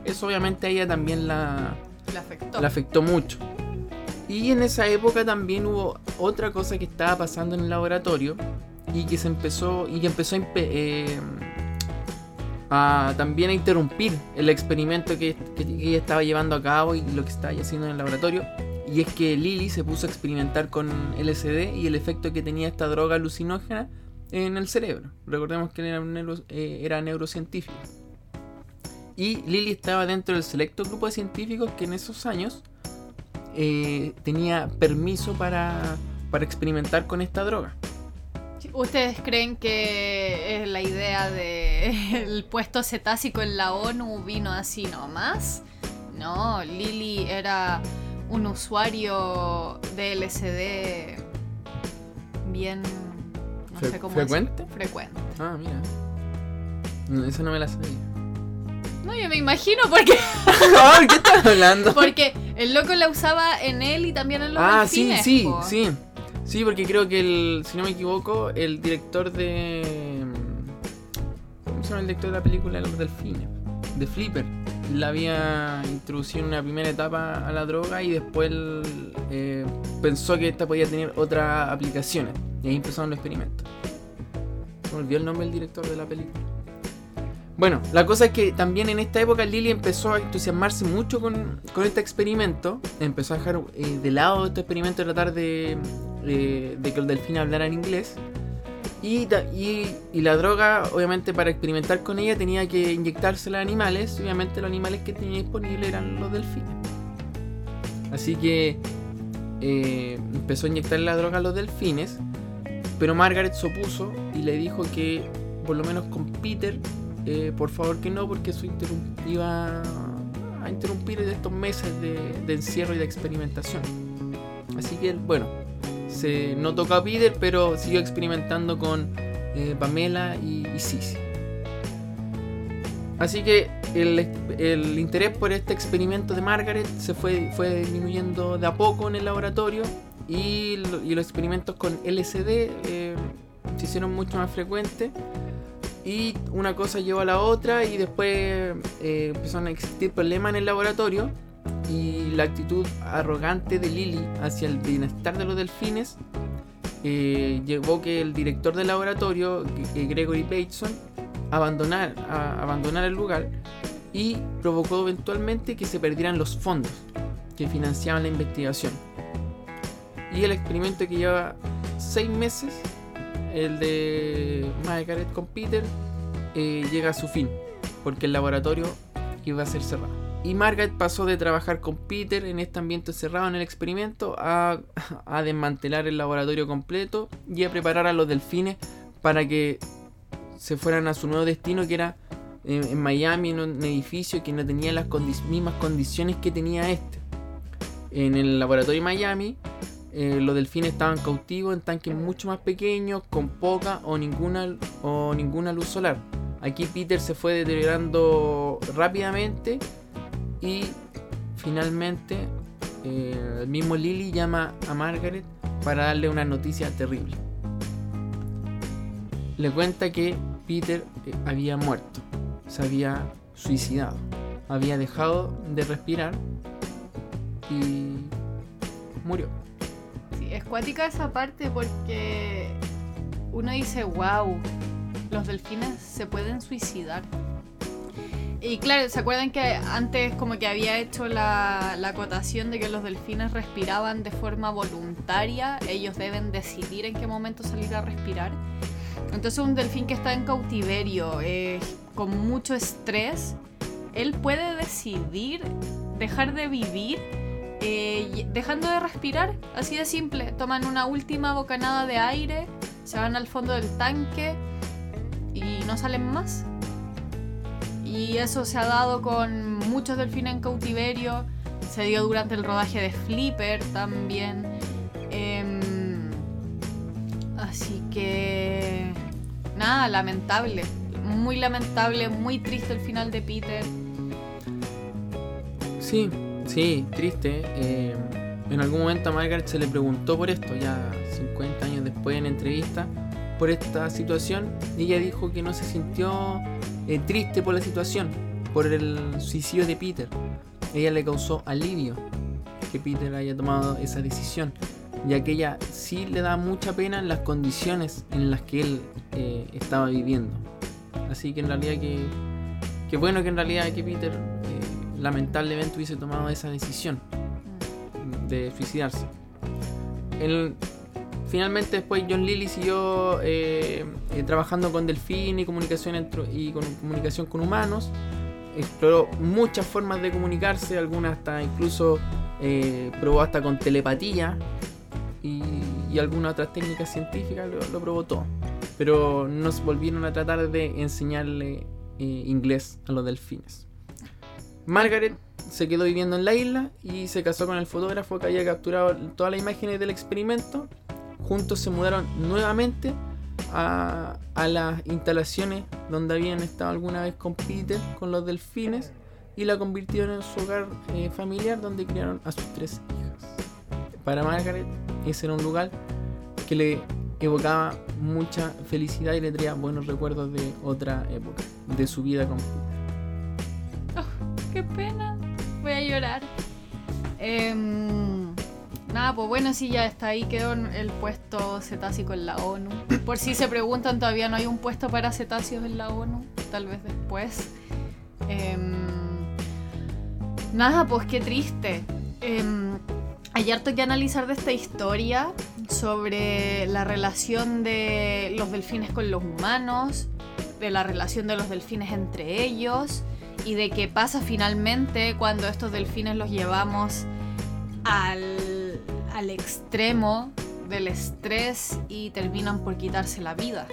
Eso obviamente a ella también la, Le afectó. mucho. Y en esa época también hubo otra cosa que estaba pasando en el laboratorio y que se empezó y que empezó a, eh, a también a interrumpir el experimento que, ella estaba llevando a cabo y lo que estaba haciendo en el laboratorio. Y es que Lily se puso a experimentar con LSD y el efecto que tenía esta droga alucinógena en el cerebro. Recordemos que era, neuro- eh, era neurocientífico. Y Lily estaba dentro del selecto grupo de científicos que en esos años eh, tenía permiso para, para experimentar con esta droga. ¿Ustedes creen que la idea de el puesto cetácico en la ONU vino así nomás? No, Lily era un usuario de LSD bien... no Fre- sé cómo ¿frecuente? decir- frecuente. Ah, mira. Esa no me la sabía. No, yo me imagino porque, ¿Qué estás hablando? porque el loco la usaba en él y también en los ah, sí, delfines, sí, po. sí. Sí, porque creo que el, si no me equivoco, el director de. ¿Cómo se llama el director de la película Los Delfines? De Flipper. La había introducido en una primera etapa a la droga y después él, eh, pensó que esta podía tener otras aplicaciones. Y ahí empezaron los experimentos. Se me olvidó el nombre del director de la película. Bueno, la cosa es que también en esta época Lily empezó a entusiasmarse mucho con, con este experimento. Empezó a dejar eh, de lado este experimento y tratar de, de, de que los delfines hablaran inglés. Y, y, la droga, obviamente, para experimentar con ella tenía que inyectársela a animales. Obviamente, los animales que tenía disponibles eran los delfines. Así que eh, empezó a inyectar la droga a los delfines. Pero Margaret se opuso y le dijo que, por lo menos con Peter, eh, por favor que no, porque eso iba a interrumpir estos meses de, encierro y de experimentación. Así que, bueno, se no tocó a Peter, pero siguió experimentando con eh, Pamela y, y Sissy. Así que el, interés por este experimento de Margaret se fue, fue disminuyendo de a poco en el laboratorio y, lo- y los experimentos con LSD eh, se hicieron mucho más frecuentes y una cosa llevó a la otra y después eh, empezaron a existir problemas en el laboratorio y la actitud arrogante de Lily hacia el bienestar de los delfines eh, llevó que el director del laboratorio, G- Gregory Bateson, abandonar, a- abandonar el lugar y provocó eventualmente que se perdieran los fondos que financiaban la investigación. Y el experimento que lleva seis meses, el de Margaret con Peter, eh, llega a su fin, porque el laboratorio iba a ser cerrado. Y Margaret pasó de trabajar con Peter en este ambiente cerrado en el experimento a, desmantelar el laboratorio completo y a preparar a los delfines para que se fueran a su nuevo destino que era en, en Miami, en un edificio que no tenía las mismas condiciones que tenía este. En el laboratorio de Miami, eh, los delfines estaban cautivos en tanques mucho más pequeños, con poca o ninguna, o ninguna luz solar. Aquí Peter se fue deteriorando rápidamente y finalmente eh, el mismo Lily llama a Margaret para darle una noticia terrible. Le cuenta que Peter eh, había muerto, se había suicidado, había dejado de respirar y murió. Es cuática esa parte porque uno dice, wow, los delfines se pueden suicidar. Y claro, ¿se acuerdan que antes como que había hecho la, la acotación de que los delfines respiraban de forma voluntaria? Ellos deben decidir en qué momento salir a respirar. Entonces un delfín que está en cautiverio, eh, con mucho estrés, él puede decidir dejar de vivir eh, dejando de respirar, así de simple. Toman una última bocanada de aire, se van al fondo del tanque y no salen más. Y eso se ha dado con muchos delfines en cautiverio, se dio durante el rodaje de Flipper también. Em, así que... Nada, lamentable. Muy lamentable, muy triste el final de Peter. Sí, sí, triste. Eh, en algún momento a Margaret se le preguntó por esto, ya 50 años después en entrevista, por esta situación. Y ella dijo que no se sintió eh, triste por la situación, por el suicidio de Peter. Ella le causó alivio que Peter haya tomado esa decisión, ya que ella sí le da mucha pena en las condiciones en las que él eh, estaba viviendo. Así que en realidad que, que bueno que en realidad que Peter lamentablemente hubiese tomado esa decisión de suicidarse. finalmente después John Lilly siguió eh, eh, trabajando con delfín y comunicación, y con comunicación con humanos. Exploró muchas formas de comunicarse, algunas hasta incluso eh, probó hasta con telepatía y, algunas otras técnicas científicas lo, lo, probó todo. Pero nos volvieron a tratar de enseñarle inglés a los delfines. Margaret se quedó viviendo en la isla y se casó con el fotógrafo que había capturado todas las imágenes del experimento. Juntos se mudaron nuevamente a, las instalaciones donde habían estado alguna vez con Peter, con los delfines, y la convirtieron en su hogar eh, familiar donde criaron a sus tres hijas. Para Margaret ese era un lugar que le evocaba mucha felicidad y le traía buenos recuerdos de otra época, de su vida con Peter qué pena. Voy a llorar. Em, nada, pues bueno, sí, ya está ahí, quedó el puesto cetácico en la ONU. Por si se preguntan, todavía no hay un puesto para cetáceos en la ONU, tal vez después. Em, nada, pues qué triste. Em, hay harto que analizar de esta historia sobre la relación de los delfines con los humanos, de la relación de los delfines entre ellos y de qué pasa finalmente cuando estos delfines los llevamos al, extremo del estrés y terminan por quitarse la vida.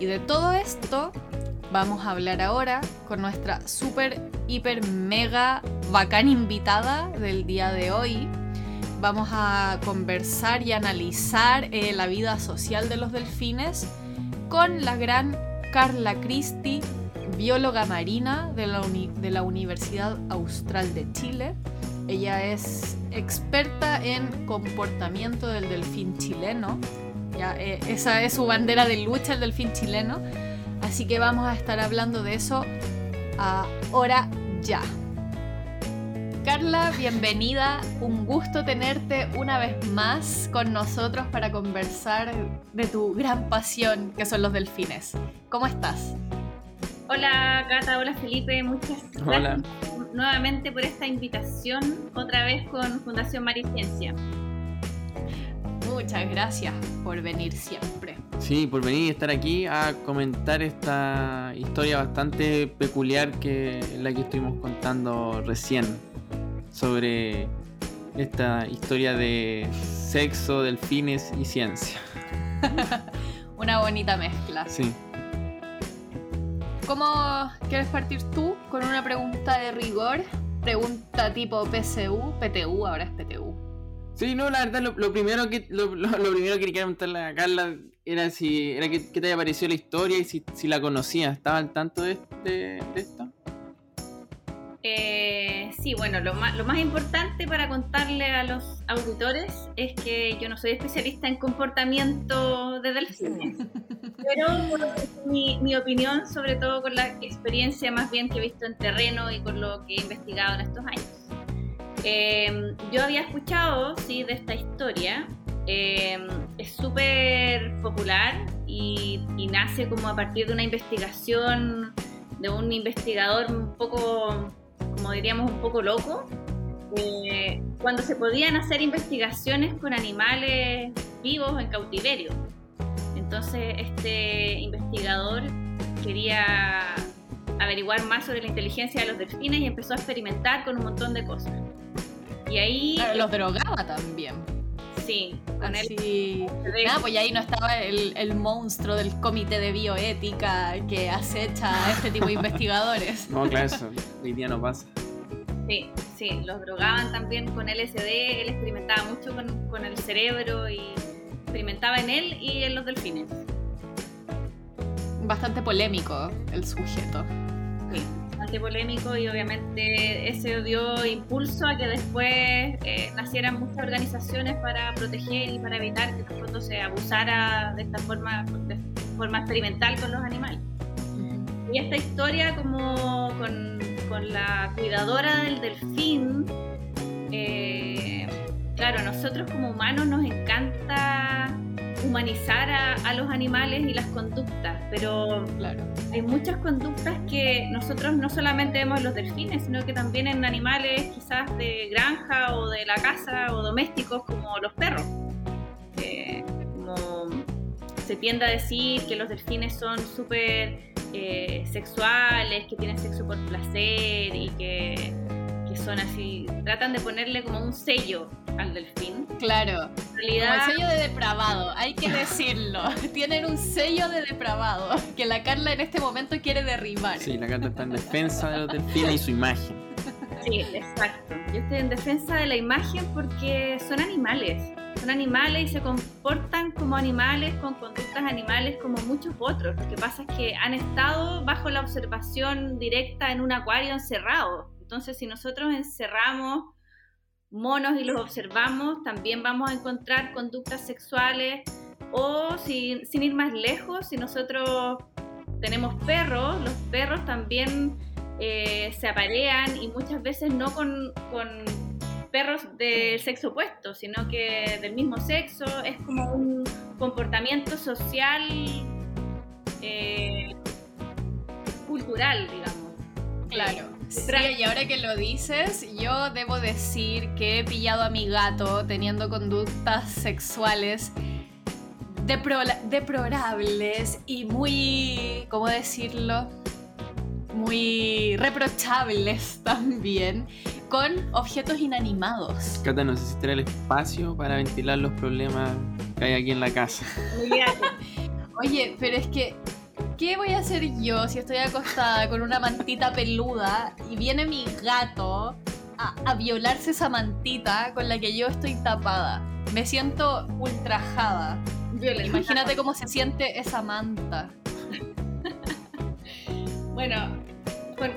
Y de todo esto vamos a hablar ahora con nuestra super, hiper, mega bacán invitada del día de hoy. Vamos a conversar y analizar eh, la vida social de los delfines con la gran Carla Christie, bióloga marina de la, de la Universidad Austral de Chile. Ella es experta en comportamiento del delfín chileno. Ya, eh, esa es su bandera de lucha, el delfín chileno. Así que vamos a estar hablando de eso ahora ya. Carla, bienvenida. Un gusto tenerte una vez más con nosotros para conversar de tu gran pasión que son los delfines. ¿Cómo estás? Hola Cata, hola Felipe, muchas gracias nuevamente por esta invitación, otra vez con Fundación Mariciencia. Muchas gracias por venir siempre. Sí, por venir y estar aquí a comentar esta historia bastante peculiar que la que estuvimos contando recién sobre esta historia de sexo, delfines y ciencia. Una bonita mezcla. Sí. ¿Cómo quieres partir tú con una pregunta de rigor? Pregunta tipo PCU, PTU, ahora es PTU. Sí, no, la verdad, lo, primero que lo, primero que quería preguntarle a Carla era si era qué te había parecido la historia y si, la conocías. ¿Estaba al tanto de, de, esto? Eh, sí, bueno, lo más, lo más importante para contarle a los auditores es que yo no soy especialista en comportamiento de delfines. Pero mi, mi, opinión, sobre todo con la experiencia más bien que he visto en terreno y con lo que he investigado en estos años. Em, yo había escuchado, sí, de esta historia. Em, es súper popular y, y, nace como a partir de una investigación de un investigador un poco, como diríamos, un poco loco, eh, cuando se podían hacer investigaciones con animales vivos en cautiverio. Entonces este investigador quería averiguar más sobre la inteligencia de los delfines y empezó a experimentar con un montón de cosas. Y ahí... los drogaba también. Sí, con él. Nada, pues ahí no estaba el, el, monstruo del comité de bioética que acecha a este tipo de investigadores. No, claro, eso hoy día no pasa. Sí, sí, los drogaban también con LSD, él experimentaba mucho con, con el cerebro y experimentaba en él y en los delfines. Bastante polémico el sujeto. Sí, bastante polémico y obviamente ese dio impulso a que después eh, nacieran muchas organizaciones para proteger y para evitar que en el se abusara de esta forma, de forma experimental con los animales. Y esta historia como con, con la cuidadora del delfín, eh, claro, a nosotros como humanos nos encanta humanizar a, los animales y las conductas, pero claro. hay muchas conductas que nosotros no solamente vemos en los delfines, sino que también en animales quizás de granja o de la casa o domésticos como los perros. como se tiende a decir que los delfines son súper eh, sexuales, que tienen sexo por placer y que que son así, tratan de ponerle como un sello al delfín. Claro. En realidad, como el sello de depravado, hay que decirlo. Tienen un sello de depravado que la Carla en este momento quiere derribar. Sí, la Carla está en defensa de los delfines y su imagen. Sí, exacto. Yo estoy en defensa de la imagen porque son animales. Son animales y se comportan como animales, con conductas animales como muchos otros. Lo que pasa es que han estado bajo la observación directa en un acuario encerrado entonces, si nosotros encerramos monos y los observamos, también vamos a encontrar conductas sexuales o sin ir más lejos, si nosotros tenemos perros, los perros también eh, se aparean y muchas veces no con, perros del sexo opuesto, sino que del mismo sexo, es como un comportamiento social eh, cultural, digamos. Claro. Sí, y ahora que lo dices, yo debo decir que he pillado a mi gato teniendo conductas sexuales deplorables y muy, ¿cómo decirlo? Muy reprochables también, con objetos inanimados. Cata, no sé si el espacio para ventilar los problemas que hay aquí en la casa. Oye, pero es que ¿qué voy a hacer yo si estoy acostada con una mantita peluda y viene mi gato a, violarse esa mantita con la que yo estoy tapada? Me siento ultrajada. Imagínate cómo se siente esa manta. Bueno,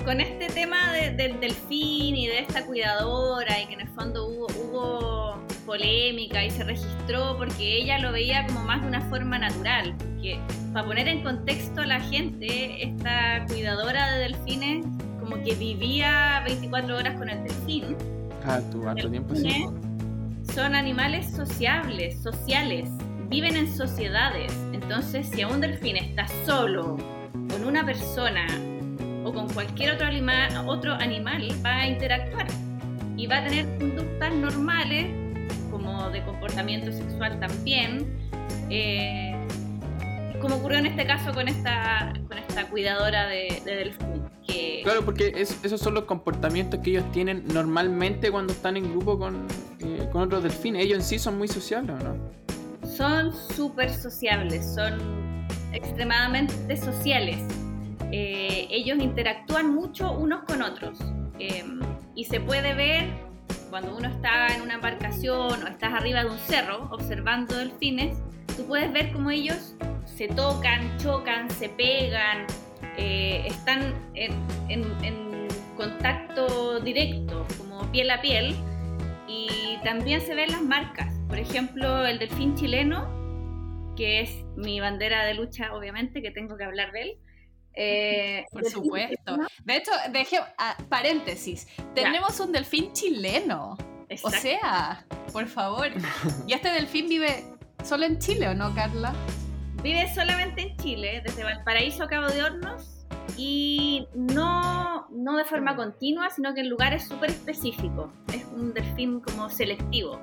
con, este tema del delfín y de esta cuidadora y que en el fondo hubo, hubo polémica y se registró porque ella lo veía como más de una forma natural. Que, para poner en contexto a la gente, esta cuidadora de delfines como que vivía 24 horas con el delfín. Ah, tu tiempo sí. Son animales sociables, sociales, viven en sociedades. Entonces, si a un delfín está solo con una persona o con cualquier otro, otro animal, va a interactuar y va a tener conductas normales como de comportamiento sexual también, eh, como ocurrió en este caso con esta, con esta cuidadora de, delfín. Que... Claro, porque esos son los comportamientos que ellos tienen normalmente cuando están en grupo con, eh, con otros delfines. Ellos en sí son muy sociables, ¿no? Son súper sociables, son extremadamente sociales. Eh, ellos interactúan mucho unos con otros y se puede ver cuando uno está en una embarcación o estás arriba de un cerro observando delfines, tú puedes ver cómo ellos se tocan, chocan, se pegan, eh, están en, contacto directo, como piel a piel, y también se ven las marcas. Por ejemplo, el delfín chileno, que es mi bandera de lucha, obviamente, que tengo que hablar de él. Eh, Por supuesto. De hecho, deje, ah, paréntesis, tenemos un delfín chileno. O sea, por favor. ¿Y este delfín vive solo en Chile o no, Carla? Vive solamente en Chile, desde Valparaíso a Cabo de Hornos. y no, no de forma continua, sino que en lugares súper específicos. Es un delfín como selectivo.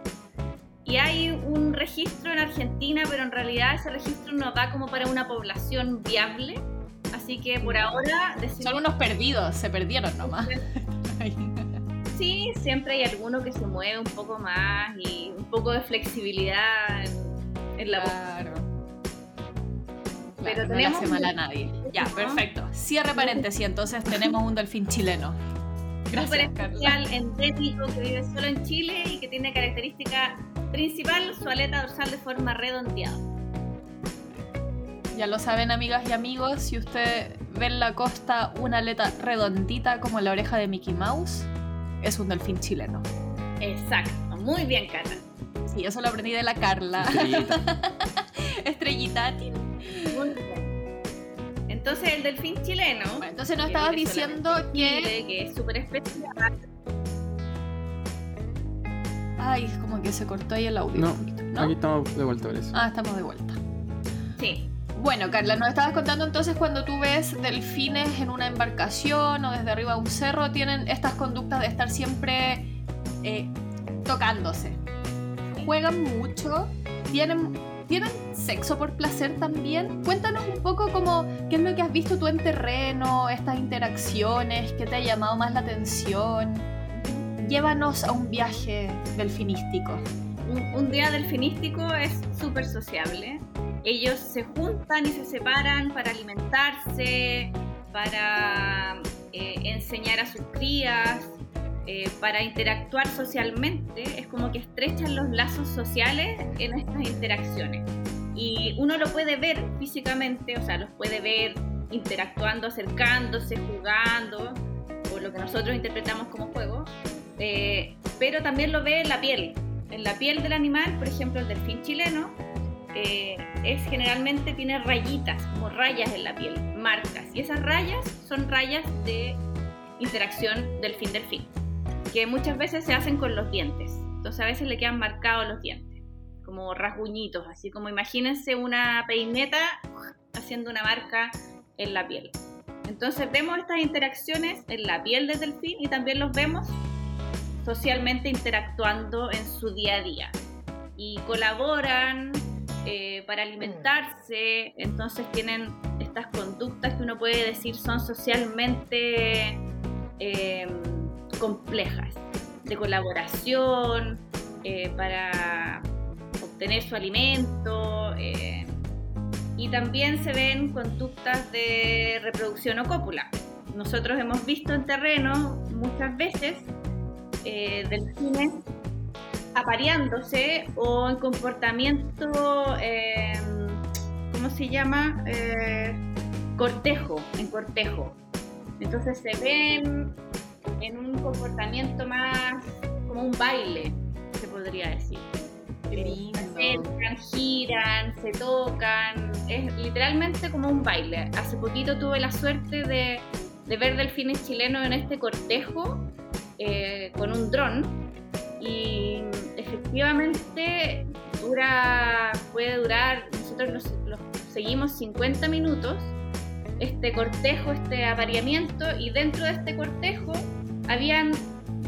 Y hay un registro en Argentina, pero en realidad ese registro no da como para una población viable. Así que por ahora... Son unos perdidos, se perdieron nomás. sí, siempre hay alguno que se mueve un poco más y un poco de flexibilidad en, la claro. Pero no tenemos le hace mal a nadie. Ya, perfecto. Cierre paréntesis, entonces tenemos un delfín chileno. Gracias, especial, endémico, que vive solo en Chile y que tiene característica principal su aleta dorsal de forma redondeada. Ya lo saben, amigas y amigos, si usted ve en la costa una aleta redondita como la oreja de Mickey Mouse, es un delfín chileno. Exacto, muy bien, Carla. Sí, eso lo aprendí de la Carla. Estrellita. Muy bien. Entonces, el delfín chileno. entonces, no estabas diciendo que. que es súper especial. Ay, es como que se cortó ahí el audio. No, ¿no? aquí estamos de vuelta, eso. Ah, estamos de vuelta. Sí. Bueno, Carla, nos estabas contando entonces cuando tú ves delfines en una embarcación o desde arriba de un cerro, tienen estas conductas de estar siempre eh, tocándose. Juegan mucho, tienen, tienen sexo por placer también. Cuéntanos un poco como qué es lo que has visto tú en terreno, estas interacciones, qué te ha llamado más la atención. Llévanos a un viaje delfinístico. Un, un día delfinístico es súper sociable ellos se juntan y se separan para alimentarse, para eh, enseñar a sus crías, eh, para interactuar socialmente. Es como que estrechan los lazos sociales en estas interacciones. Y uno lo puede ver físicamente, o sea, los puede ver interactuando, acercándose, jugando, o lo que nosotros interpretamos como juego, eh, pero también lo ve en la piel. En la piel del animal, por ejemplo, el delfín chileno, eh, es generalmente tiene rayitas, como rayas en la piel, marcas. Y esas rayas son rayas de interacción del fin del fin, que muchas veces se hacen con los dientes. Entonces a veces le quedan marcados los dientes, como rasguñitos, así como imagínense una peineta haciendo una marca en la piel. Entonces vemos estas interacciones en la piel del delfín y también los vemos socialmente interactuando en su día a día. Y colaboran, eh, para alimentarse, entonces tienen estas conductas que uno puede decir son socialmente em, complejas, de colaboración, eh, para obtener su alimento. Eh, y también se ven conductas de reproducción o cópula. Nosotros hemos visto en terreno muchas veces delfines apareándose o en comportamiento, em, ¿cómo se llama? Eh, cortejo, en cortejo. Entonces se ven en un comportamiento más como un baile, se podría decir. Se acercan, giran, se tocan, es literalmente como un baile. Hace poquito tuve la suerte de, de ver delfines chilenos en este cortejo eh, con un dron y efectivamente dura, puede durar, nosotros los, seguimos 50 minutos, este cortejo, este apareamiento, y dentro de este cortejo habían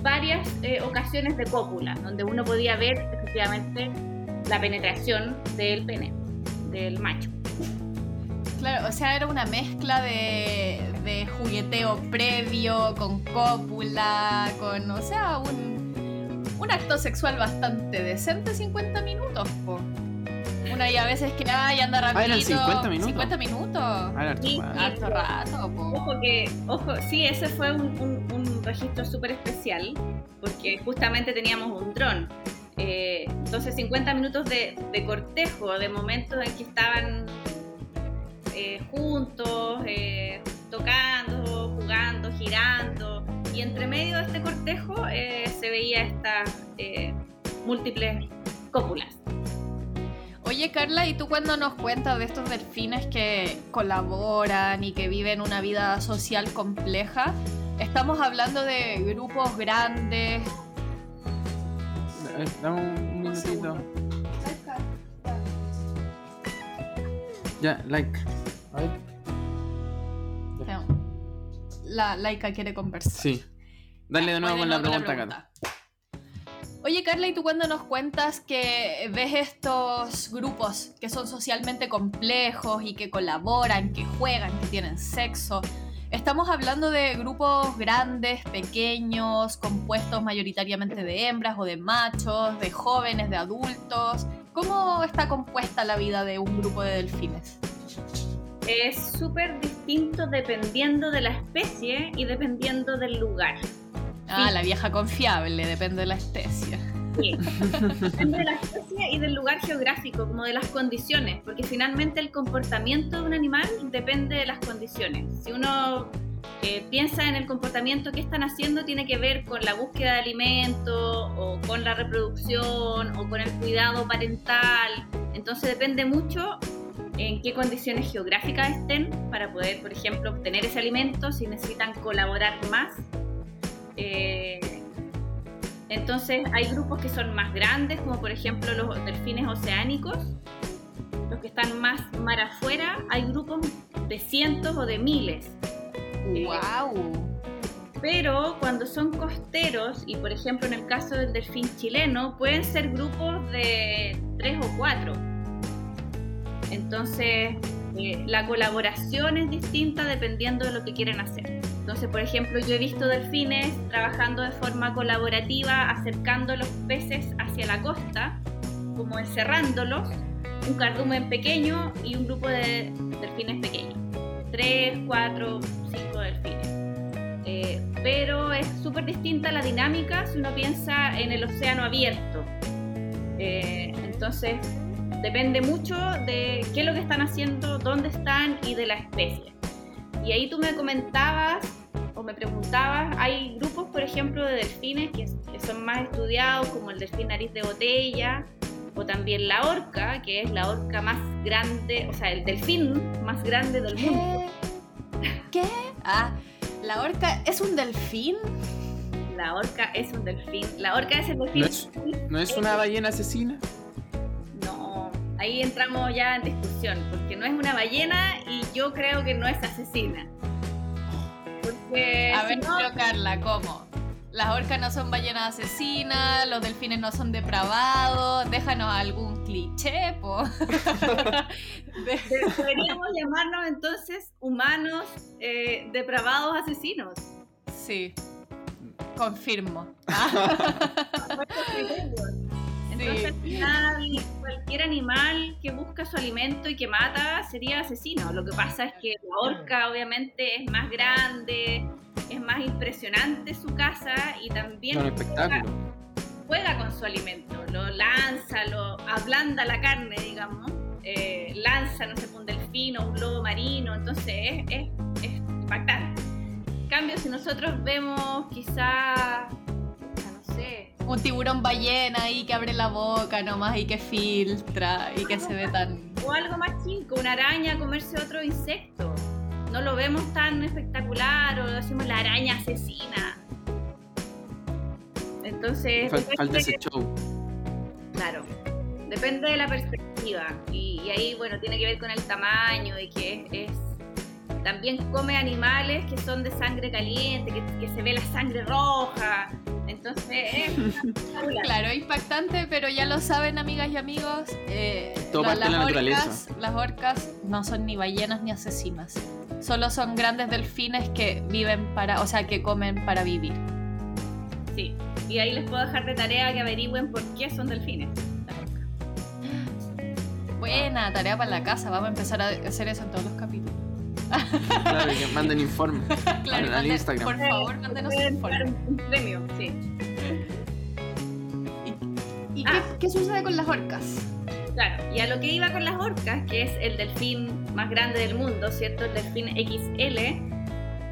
varias eh, ocasiones de cópula, donde uno podía ver efectivamente la penetración del pene, del macho. Claro, o sea, era una mezcla de, de jugueteo previo, con cópula, con, o sea, un, un acto sexual bastante decente 50 minutos, po. Una y a veces que hay anda rapidito. Ah, eran 50 minutos. 50 minutos. Ah, harto rato, po. Ojo que, ojo, sí, ese fue un, un, registro súper especial, porque justamente teníamos un dron. Eh, entonces 50 minutos de, de, cortejo, de momentos en que estaban eh, juntos, eh, tocando, jugando, girando. Y entre medio de este cortejo eh, se veía estas eh, múltiples cópulas. Oye Carla, ¿y tú cuando nos cuentas de estos delfines que colaboran y que viven una vida social compleja? ¿Estamos hablando de grupos grandes? Eh, dame un minutito. Ya, like. La laica quiere conversar. Sí. Dale de nuevo con la pregunta, Cata. Oye, Carla, ¿y tú cuando nos cuentas que ves estos grupos que son socialmente complejos y que colaboran, que juegan, que tienen sexo? Estamos hablando de grupos grandes, pequeños, compuestos mayoritariamente de hembras o de machos, de jóvenes, de adultos. ¿Cómo está compuesta la vida de un grupo de delfines? Es súper distinto dependiendo de la especie y dependiendo del lugar. Ah, la vieja confiable, depende de la especie. Sí. Depende de la especie y del lugar geográfico, como de las condiciones, porque finalmente el comportamiento de un animal depende de las condiciones. Si uno eh, piensa en el comportamiento que están haciendo, tiene que ver con la búsqueda de alimento, o con la reproducción, o con el cuidado parental. Entonces depende mucho en qué condiciones geográficas estén para poder, por ejemplo, obtener ese alimento, si necesitan colaborar más. Eh, entonces hay grupos que son más grandes, como por ejemplo los delfines oceánicos, los que están más mar afuera, hay grupos de cientos o de miles. ¡Wow! Eh, pero cuando son costeros, y por ejemplo en el caso del delfín chileno, pueden ser grupos de tres o cuatro. Entonces, eh, la colaboración es distinta dependiendo de lo que quieren hacer. Entonces, por ejemplo, yo he visto delfines trabajando de forma colaborativa, acercando los peces hacia la costa, como encerrándolos, un cardumen pequeño y un grupo de delfines pequeños. Tres, cuatro, cinco delfines. Eh, pero es súper distinta la dinámica si uno piensa en el océano abierto. Eh, entonces, depende mucho de qué es lo que están haciendo, dónde están y de la especie. Y ahí tú me comentabas o me preguntabas, hay grupos, por ejemplo, de delfines que, son más estudiados, como el delfín nariz de botella, o también la orca, que es la orca más grande, o sea, el delfín más grande del mundo. ¿Qué? Ah, la orca es un delfín. La orca es un delfín. La orca es el delfín. ¿No es, ¿no es una ballena asesina? Ahí entramos ya en discusión, porque no es una ballena y yo creo que no es asesina. Porque a ver, Carla, ¿cómo? Las orcas no son ballenas asesinas, los delfines no son depravados, déjanos algún cliché, po. Deberíamos llamarnos entonces humanos eh, depravados asesinos. Sí, confirmo. Entonces, al final, cualquier animal que busca su alimento y que mata sería asesino. Lo que pasa es que la orca, obviamente, es más grande, es más impresionante su casa y también juega, con su alimento. Lo lanza, lo ablanda la carne, digamos. Eh, lanza, no sé, un delfín o un lobo marino. Entonces, es, es, es impactante. En cambio, si nosotros vemos quizás un tiburón ballena ahí que abre la boca nomás y que filtra y que se ve tan. O algo más chico, una araña comerse otro insecto. No lo vemos tan espectacular o decimos la araña asesina. Entonces. Falta ese show. Claro. Depende de la perspectiva. Y, ahí, bueno, tiene que ver con el tamaño y que es, también come animales que son de sangre caliente, que, que, se ve la sangre roja, entonces, claro, impactante, pero ya lo saben, amigas y amigos. Eh, las, orcas, las orcas no son ni ballenas ni asesinas. Solo son grandes delfines que viven para, o sea, que comen para vivir. Sí, y ahí les puedo dejar de tarea que averigüen por qué son delfines. Buena, tarea para la casa. Vamos a empezar a hacer eso en todos los capítulos. Claro, que manden informe. claro, al Instagram. Por favor, mándenos informe. Un premio, sí. ¿Y, ah. qué, sucede con las orcas? Claro, y a lo que iba con las orcas, que es el delfín más grande del mundo, ¿cierto? El delfín XL.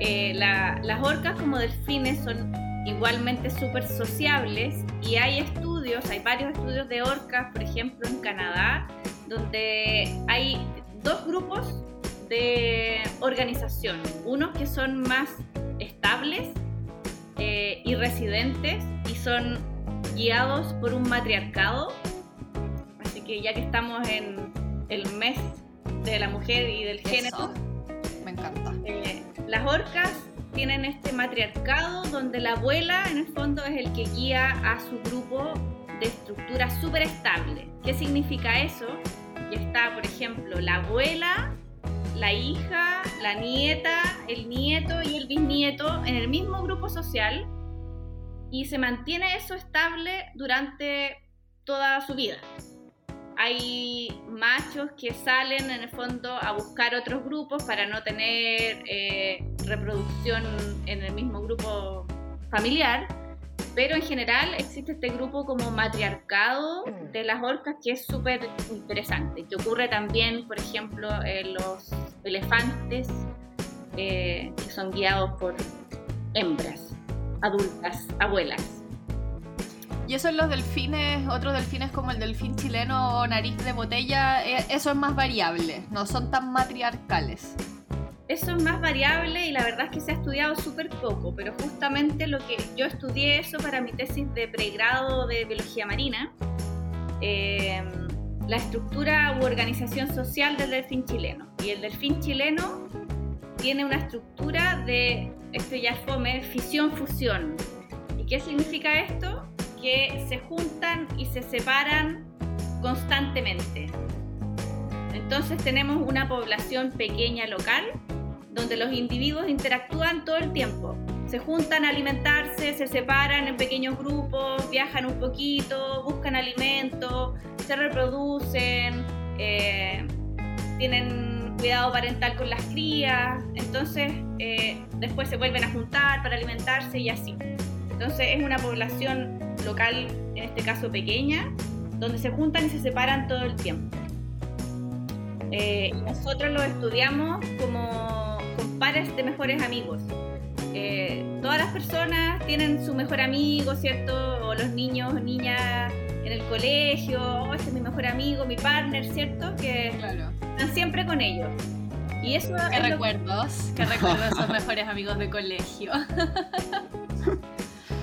Eh, las orcas como delfines son igualmente súper sociables y hay estudios, hay varios estudios de orcas, por ejemplo en Canadá, donde hay dos grupos de organización. Unos que son más estables eh, y residentes y son guiados por un matriarcado. Así que ya que estamos en el mes de la mujer y del género, me encanta. Eh, las orcas tienen este matriarcado donde la abuela en el fondo es el que guía a su grupo de estructura súper estable. ¿Qué significa eso? Que está, por ejemplo, la abuela, la hija, la nieta, el nieto y el bisnieto en el mismo grupo social y se mantiene eso estable durante toda su vida. Hay machos que salen en el fondo a buscar otros grupos para no tener eh, reproducción en el mismo grupo familiar, pero en general existe este grupo como matriarcado de las orcas que es súper interesante, que ocurre también, por ejemplo, en los elefantes eh, que son guiados por hembras, adultas, abuelas. Y eso en los delfines, otros delfines como el delfín chileno o nariz de botella, eh, eso es más variable, no son tan matriarcales. Eso es más variable y la verdad es que se ha estudiado súper poco, pero justamente lo que yo estudié eso para mi tesis de pregrado de biología marina, eh, la estructura u organización social del delfín chileno. Y el delfín chileno tiene una estructura de, esto ya fome, fisión-fusión. ¿Y qué significa esto? que se juntan y se separan constantemente. Entonces tenemos una población pequeña local donde los individuos interactúan todo el tiempo. Se juntan a alimentarse, se separan en pequeños grupos, viajan un poquito, buscan alimento, se reproducen, eh, tienen cuidado parental con las crías, entonces eh, después se vuelven a juntar para alimentarse y así. Entonces es una población local, en este caso pequeña, donde se juntan y se separan todo el tiempo. Eh, nosotros lo estudiamos como pares de mejores amigos. Eh, todas las personas tienen su mejor amigo, ¿cierto? O los niños o niñas en el colegio, oh, este es mi mejor amigo, mi partner, ¿cierto? Que están siempre con ellos. Y eso ¿Qué recuerdos? ¿Qué recuerdos esos mejores amigos de colegio?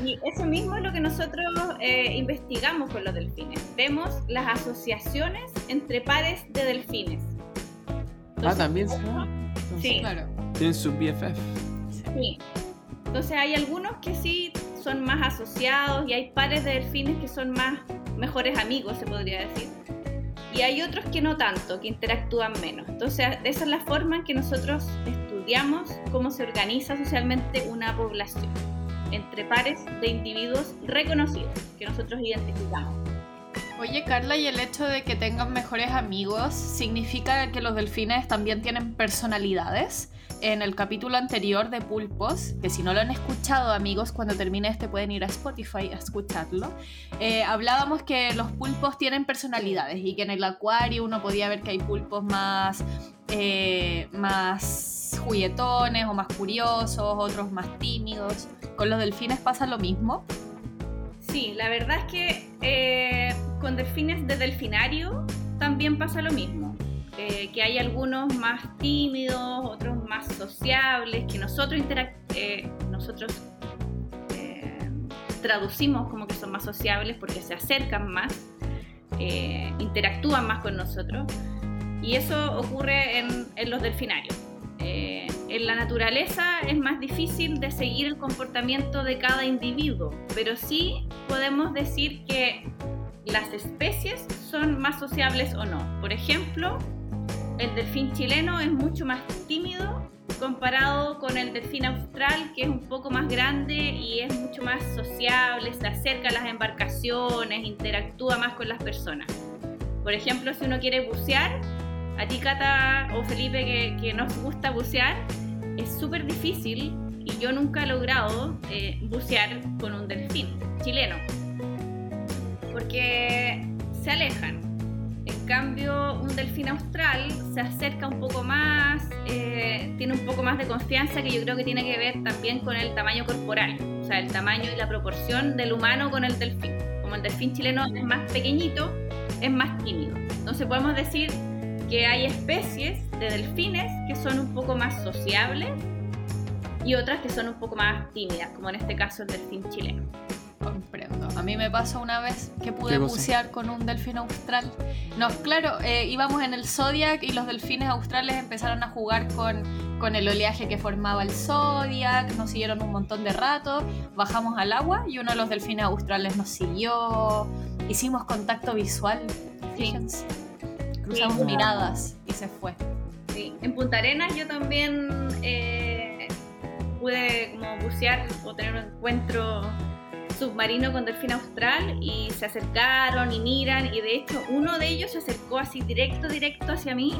Y eso mismo es lo que nosotros eh, investigamos con los delfines. Vemos las asociaciones entre pares de delfines. ah, también sí. Claro. Tienen su BFF. Sí. Entonces hay algunos que sí son más asociados y hay pares de delfines que son más mejores amigos, se podría decir. Y hay otros que no tanto, que interactúan menos. Entonces esa es la forma en que nosotros estudiamos cómo se organiza socialmente una población entre pares de individuos reconocidos que nosotros identificamos. Oye Carla, ¿y el hecho de que tengan mejores amigos significa que los delfines también tienen personalidades? En el capítulo anterior de Pulpos, que si no lo han escuchado amigos, cuando termine este pueden ir a Spotify a escucharlo, eh, hablábamos que los pulpos tienen personalidades y que en el acuario uno podía ver que hay pulpos más, eh, más juguetones o más curiosos, otros más tímidos. ¿Con los delfines pasa lo mismo? Sí, la verdad es que eh, con delfines de delfinario también pasa lo mismo. Eh, que hay algunos más tímidos, otros más sociables, que nosotros, eh, nosotros traducimos como que son más sociables porque se acercan más, interactúan más con nosotros. Y eso ocurre en, en los delfinarios en la naturaleza es más difícil de seguir el comportamiento de cada individuo, pero sí podemos decir que las especies son más sociables o no. Por ejemplo, el delfín chileno es mucho más tímido comparado con el delfín austral, que es un poco más grande y es mucho más sociable, se acerca a las embarcaciones, interactúa más con las personas. Por ejemplo, si uno quiere bucear, a ti Cata o Felipe que, nos gusta bucear, es súper difícil y yo nunca he logrado eh, bucear con un delfín chileno porque se alejan. Cambio, un delfín austral se acerca un poco más, eh, tiene un poco más de confianza que yo creo que tiene que ver también con el tamaño corporal, o sea, el tamaño y la proporción del humano con el delfín. Como el delfín chileno es más pequeñito, es más tímido. Entonces podemos decir que hay especies de delfines que son un poco más sociables y otras que son un poco más tímidas, como en este caso el delfín chileno. Comprendo. A mí me pasó una vez que pude bucear con un delfín austral. No, claro, eh, íbamos en el Zodiac y los delfines australes empezaron a jugar con con el oleaje que formaba el Zodiac, nos siguieron un montón de rato, bajamos al agua y uno de los delfines australes nos siguió, hicimos contacto visual, fíjense, cruzamos miradas y se fue. Sí. En Punta Arenas yo también eh, pude como bucear o tener un encuentro submarino con delfín austral y se acercaron y miran y de hecho uno de ellos se acercó así directo, directo hacia mí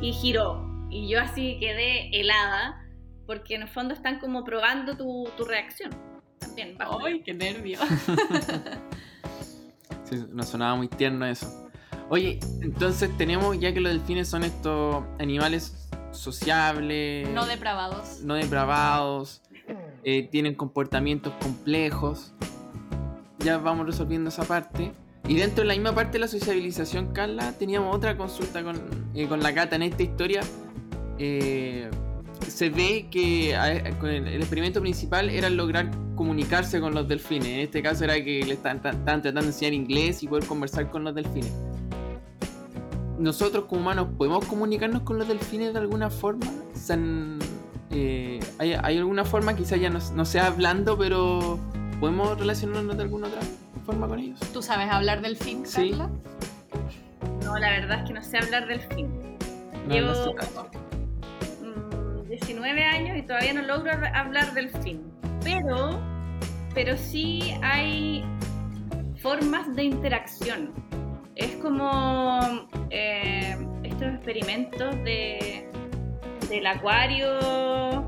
y giró y yo así quedé helada porque en el fondo están como probando tu, tu reacción. También. ¡Ay, qué nervio! sí, nos sonaba muy tierno eso. Oye, entonces tenemos ya que los delfines son estos animales sociables. No depravados. No depravados. Eh, tienen comportamientos complejos. Ya vamos resolviendo esa parte. Y dentro de la misma parte de la sociabilización, Carla, teníamos otra consulta con, eh, con la Cata en esta historia eh, se ve que el, experimento principal era lograr comunicarse con los delfines. En este caso era que le estaban, tratando de enseñar inglés y poder conversar con los delfines. Nosotros como humanos podemos comunicarnos con los delfines de alguna forma. Eh, ¿hay, alguna forma, quizás ya no, sea hablando, pero podemos relacionarnos de alguna otra forma con ellos? ¿Tú sabes hablar delfín, Carla? No, la verdad es que no sé hablar delfín. Llevo, 19 años y todavía no logro hablar del fin. Pero, pero sí hay formas de interacción. Es como eh, estos experimentos de, del acuario,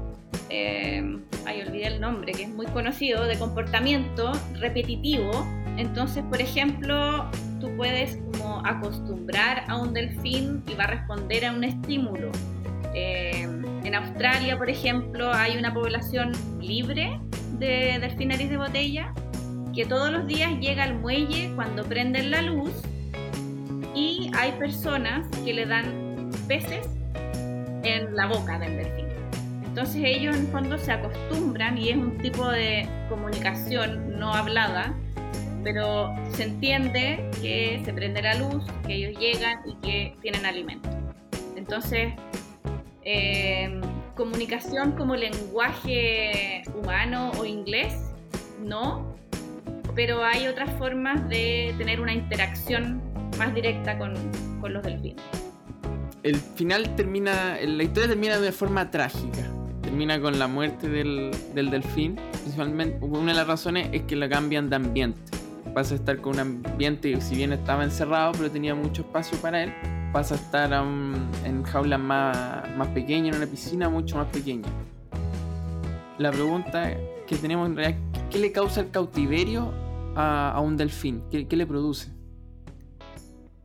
eh, ay, olvidé el nombre, que es muy conocido, de comportamiento repetitivo. Entonces, por ejemplo, tú puedes como acostumbrar a un delfín y va a responder a un estímulo. Eh, en Australia, por ejemplo, hay una población libre de delfinaris de botella que todos los días llega al muelle cuando prenden la luz y hay personas que le dan peces en la boca del delfín. Entonces ellos en fondo se acostumbran y es un tipo de comunicación no hablada, pero se entiende que se prende la luz, que ellos llegan y que tienen alimento. Entonces Em, comunicación como lenguaje humano o inglés, no, pero hay otras formas de tener una interacción más directa con, con los delfines. El final termina, la historia termina de forma trágica. Termina con la muerte del, del delfín. Principalmente, una de las razones es que la cambian de ambiente. Pasa a estar con un ambiente, si bien estaba encerrado, pero tenía mucho espacio para él pasa a estar en jaulas más, más pequeñas, en una piscina mucho más pequeña. La pregunta que tenemos en realidad, ¿qué le causa el cautiverio a, un delfín? ¿Qué, le produce?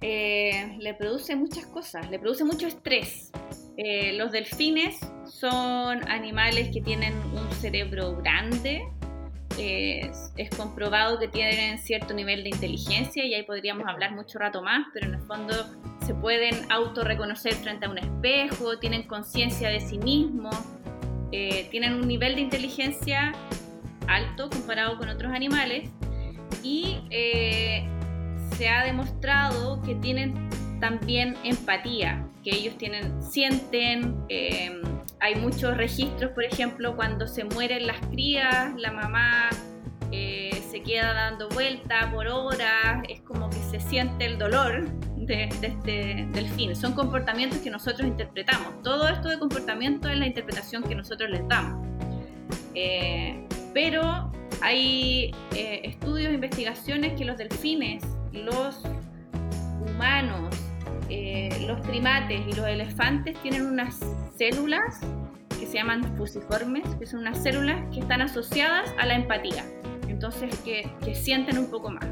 Eh, le produce muchas cosas, le produce mucho estrés. Eh, los delfines son animales que tienen un cerebro grande, es, comprobado que tienen cierto nivel de inteligencia y ahí podríamos hablar mucho rato más, pero en el fondo se pueden autorreconocer frente a un espejo, tienen conciencia de sí mismos, eh, tienen un nivel de inteligencia alto comparado con otros animales y eh, se ha demostrado que tienen también empatía, que ellos tienen, sienten, eh, hay muchos registros, por ejemplo, cuando se mueren las crías, la mamá eh, se queda dando vuelta por horas, es como que se siente el dolor de, este delfín. Son comportamientos que nosotros interpretamos. Todo esto de comportamiento es la interpretación que nosotros les damos. Eh, pero hay estudios e investigaciones que los delfines, los humanos, eh, los primates y los elefantes tienen unas células que se llaman fusiformes, que son unas células que están asociadas a la empatía, entonces que, que sienten un poco más.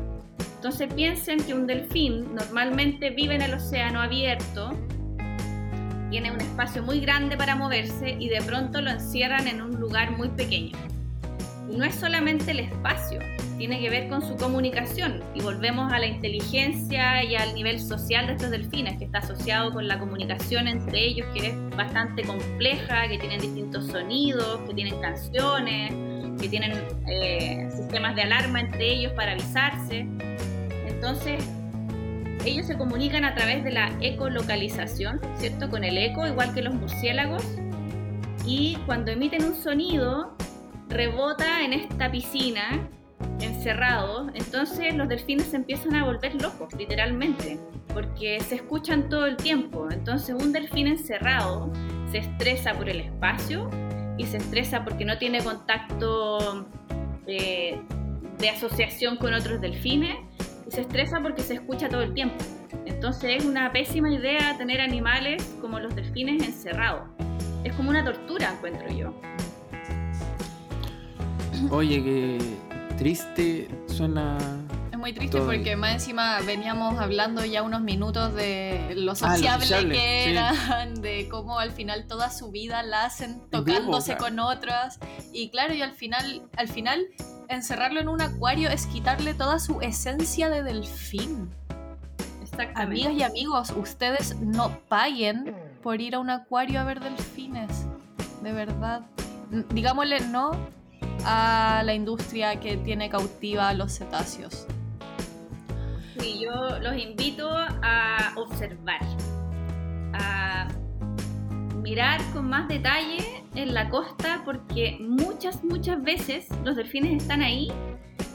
Entonces piensen que un delfín normalmente vive en el océano abierto, tiene un espacio muy grande para moverse y de pronto lo encierran en un lugar muy pequeño. Y no es solamente el espacio, tiene que ver con su comunicación y volvemos a la inteligencia y al nivel social de estos delfines, que está asociado con la comunicación entre ellos, que es bastante compleja, que tienen distintos sonidos, que tienen canciones, que tienen eh, sistemas de alarma entre ellos para avisarse. Entonces, ellos se comunican a través de la ecolocalización, ¿cierto? Con el eco, igual que los murciélagos. y cuando emiten un sonido rebota en esta piscina encerrado, entonces los delfines se empiezan a volver locos, literalmente, porque se escuchan todo el tiempo. Entonces un delfín encerrado se estresa por el espacio y se estresa porque no tiene contacto eh, de asociación con otros delfines y se estresa porque se escucha todo el tiempo. Entonces es una pésima idea tener animales como los delfines encerrados. Es como una tortura, encuentro yo. Oye, que triste suena. Es muy triste porque más encima veníamos hablando ya unos minutos de lo ah, sociable, que eran, de cómo al final toda su vida la hacen tocándose con otras. Y claro, y al final, al final, encerrarlo en un acuario es quitarle toda su esencia de delfín. Amigas y amigos, ustedes no paguen por ir a un acuario a ver delfines. De verdad. Digámosle no a la industria que tiene cautiva a los cetáceos. Sí, yo los invito a observar, a mirar con más detalle en la costa porque muchas, muchas veces los delfines están ahí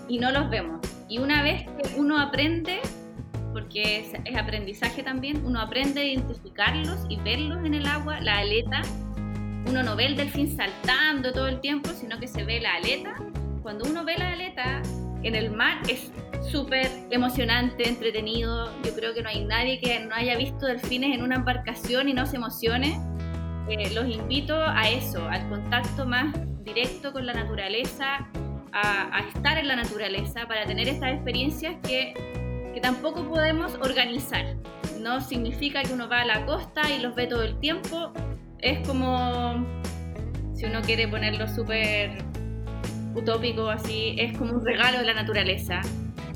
y no los vemos. Y una vez que uno aprende, porque es, es aprendizaje también, uno aprende a identificarlos y verlos en el agua, la aleta, uno no ve el delfín saltando todo el tiempo, sino que se ve la aleta. Cuando uno ve la aleta en el mar es súper emocionante, entretenido. Yo creo que no hay nadie que no haya visto delfines en una embarcación y no se emocione. Eh, los invito a eso, al contacto más directo con la naturaleza, a, estar en la naturaleza para tener estas experiencias que, que tampoco podemos organizar. No significa que uno va a la costa y los ve todo el tiempo, es como, si uno quiere ponerlo súper utópico así, es como un regalo de la naturaleza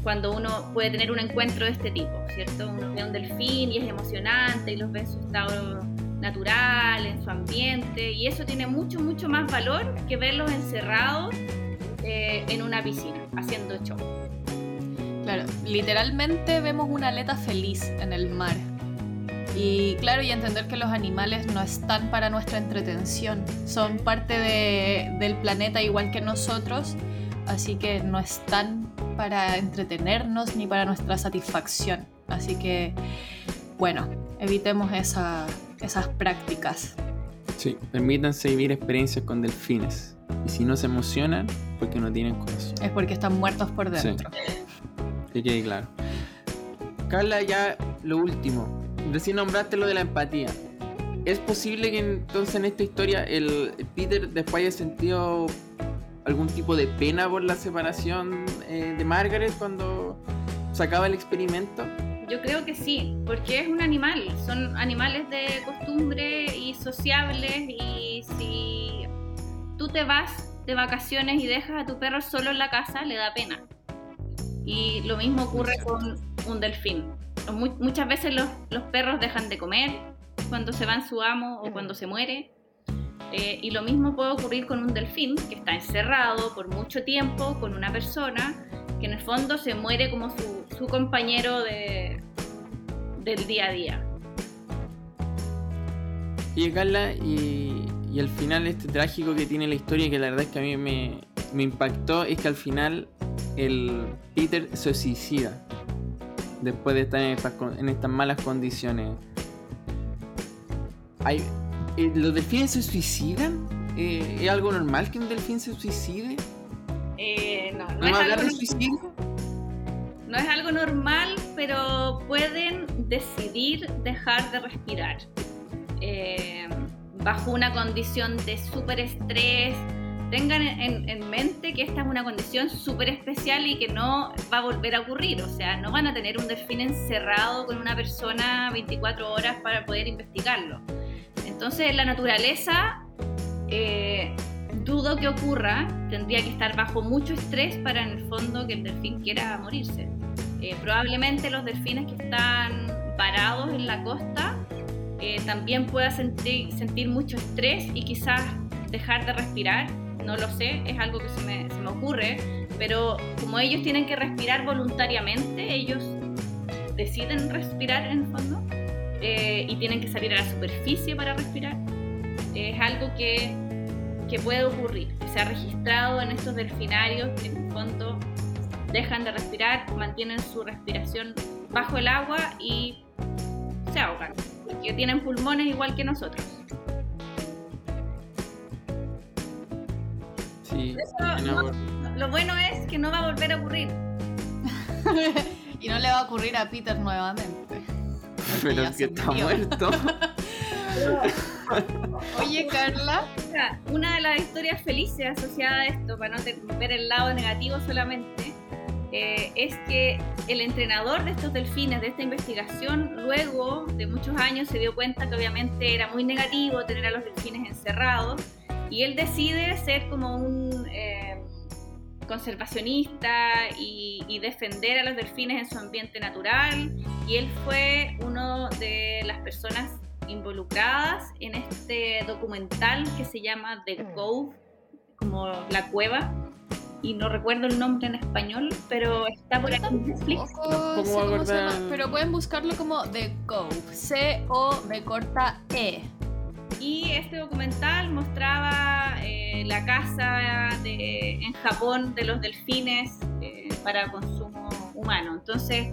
cuando uno puede tener un encuentro de este tipo, ¿cierto? Uno ve un delfín y es emocionante y los ve en su estado natural, en su ambiente, y eso tiene mucho, mucho más valor que verlos encerrados eh, en una piscina, haciendo show. Claro, literalmente vemos una aleta feliz en el mar, y claro, y entender que los animales no están para nuestra entretención, son parte del planeta igual que nosotros, así que no están para entretenernos ni para nuestra satisfacción. Así que, bueno, evitemos esas prácticas. Sí, permítanse vivir experiencias con delfines. Y si no se emocionan, porque no tienen corazón. Es porque están muertos por dentro. Sí. Que quede claro. Carla, ya lo último recién nombraste lo de la empatía. ¿Es posible que entonces en esta historia el Peter después haya sentido algún tipo de pena por la separación eh, de Margaret cuando sacaba el experimento? Yo creo que sí, porque es un animal, son animales de costumbre y sociables y si tú te vas de vacaciones y dejas a tu perro solo en la casa, le da pena. Y lo mismo ocurre con un delfín muchas veces los, perros dejan de comer cuando se van su amo o cuando se muere. Eh, y lo mismo puede ocurrir con un delfín que está encerrado por mucho tiempo con una persona que en el fondo se muere como su, compañero de, del día a día. Y Carla, y, y, al final este trágico que tiene la historia, que la verdad es que a mí me, me impactó, es que al final el Peter se suicida después de estar en estas, malas condiciones. Hay, eh, ¿Los delfines se suicidan? Eh, ¿Es algo normal que un delfín se suicide? Eh, no, no, es algo suicidio? no es algo normal, pero pueden decidir dejar de respirar. bajo una condición de súper estrés, tengan en, mente que esta es una condición súper especial y que no va a volver a ocurrir. O sea, no van a tener un delfín encerrado con una persona 24 horas para poder investigarlo. Entonces, la naturaleza, eh, dudo que ocurra, tendría que estar bajo mucho estrés para en el fondo que el delfín quiera morirse. Eh, probablemente los delfines que están parados en la costa eh, también puedan sentir, sentir mucho estrés y quizás dejar de respirar no lo sé, es algo que se me, ocurre, pero como ellos tienen que respirar voluntariamente, ellos deciden respirar en el fondo eh, y tienen que salir a la superficie para respirar. es algo que, que puede ocurrir, que se ha registrado en estos delfinarios que en el dejan de respirar, mantienen su respiración bajo el agua y se ahogan, porque tienen pulmones igual que nosotros. Sí, Eso, no, no, lo bueno es que no va a volver a ocurrir. y no le va a ocurrir a Peter nuevamente. pero es que está murió. muerto. Oye, Carla. Una de las historias felices asociadas a esto, para no ver el lado negativo solamente, eh, es que el entrenador de estos delfines, de esta investigación, luego de muchos años se dio cuenta que obviamente era muy negativo tener a los delfines encerrados y él decide ser como un eh, conservacionista y, y defender a los delfines en su ambiente natural y él fue uno de las personas involucradas en este documental que se llama The Cove, como la cueva, y no recuerdo el nombre en español, pero está por aquí en Netflix. Pero pueden buscarlo como The Cove. C-O-B corta E. Y este documental mostraba eh, la caza de- en Japón de los delfines eh, para consumo humano. Entonces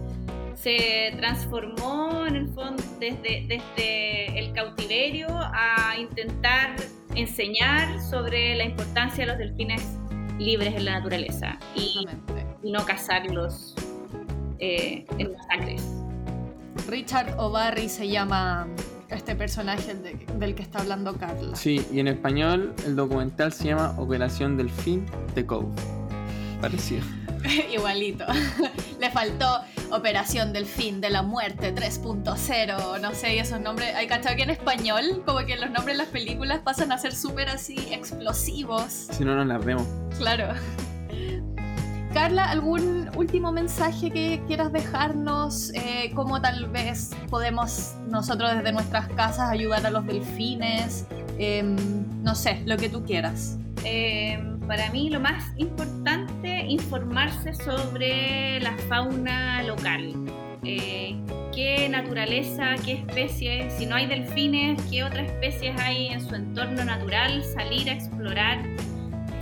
se transformó en el fondo desde, desde el cautiverio a intentar enseñar sobre la importancia de los delfines libres en la naturaleza y, no cazarlos eh, en masacres. Richard O'Barry se llama este personaje de- del que está hablando Carla. Sí, y en español el documental se llama Operación Delfín de Cove. Parecido. Igualito. Le faltó Operación del Fin de la Muerte 3.0, no sé, y esos nombres. Hay cachado que en español, como que los nombres de las películas pasan a ser súper así explosivos. Si no, no las vemos. Claro. Carla, ¿algún último mensaje que quieras dejarnos? Eh, ¿Cómo tal vez podemos nosotros desde nuestras casas ayudar a los delfines? Em, no sé, lo que tú quieras. Eh, para mí lo más importante informarse sobre la fauna local. Eh, qué naturaleza, qué especies, si no hay delfines, qué otras especies hay en su entorno natural, salir a explorar,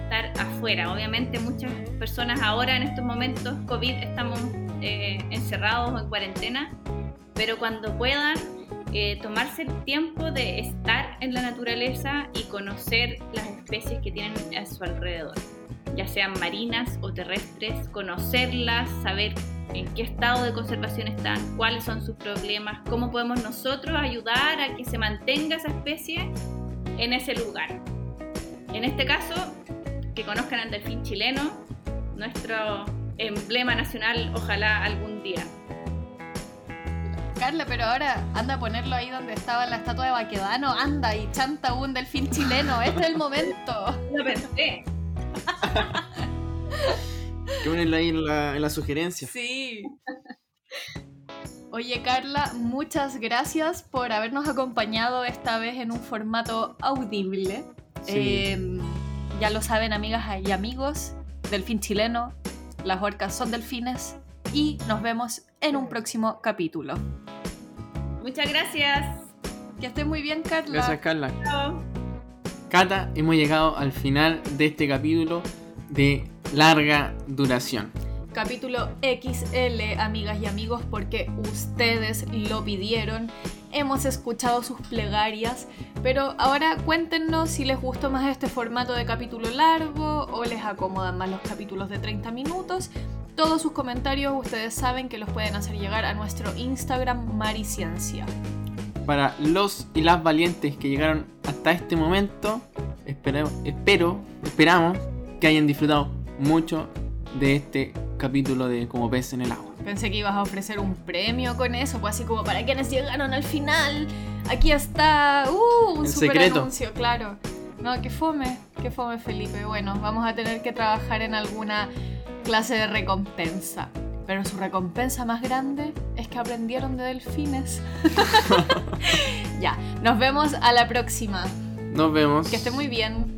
estar afuera. Obviamente muchas personas ahora en estos momentos COVID estamos eh, encerrados o en cuarentena, pero cuando puedan eh, tomarse el tiempo de estar en la naturaleza y conocer las especies que tienen a su alrededor, ya sean marinas o terrestres, conocerlas, saber en qué estado de conservación están, cuáles son sus problemas, cómo podemos nosotros ayudar a que se mantenga esa especie en ese lugar. En este caso, que conozcan al delfín chileno, nuestro emblema nacional, ojalá algún día. Carla, pero ahora anda a ponerlo ahí donde estaba la estatua de Baquedano, anda y chanta un delfín chileno, este es el momento. Lo pensé. Que ponerlo ahí en la, en la sugerencia. Sí. Oye Carla, muchas gracias por habernos acompañado esta vez en un formato audible. Sí. Eh, ya lo saben amigas y amigos, delfín chileno, las orcas son delfines y nos vemos en un próximo capítulo. Muchas gracias. Que esté muy bien Carla. Gracias, Carla. Chao. Cata, hemos llegado al final de este capítulo de larga duración. Capítulo XL, amigas y amigos, porque ustedes lo pidieron. Hemos escuchado sus plegarias, pero ahora cuéntenos si les gustó más este formato de capítulo largo o les acomodan más los capítulos de 30 minutos. Todos sus comentarios ustedes saben que los pueden hacer llegar a nuestro Instagram Mariciencia. Para los y las valientes que llegaron hasta este momento, espero, espero, esperamos que hayan disfrutado mucho de este capítulo de Como pez en el agua. Pensé que ibas a ofrecer un premio con eso, pues así como para quienes llegaron al final. Aquí está, uh, un El super secreto. anuncio, claro. No, que fome, que fome Felipe. Bueno, vamos a tener que trabajar en alguna clase de recompensa. Pero su recompensa más grande es que aprendieron de delfines. ya, nos vemos a la próxima. Nos vemos. Que esté muy bien.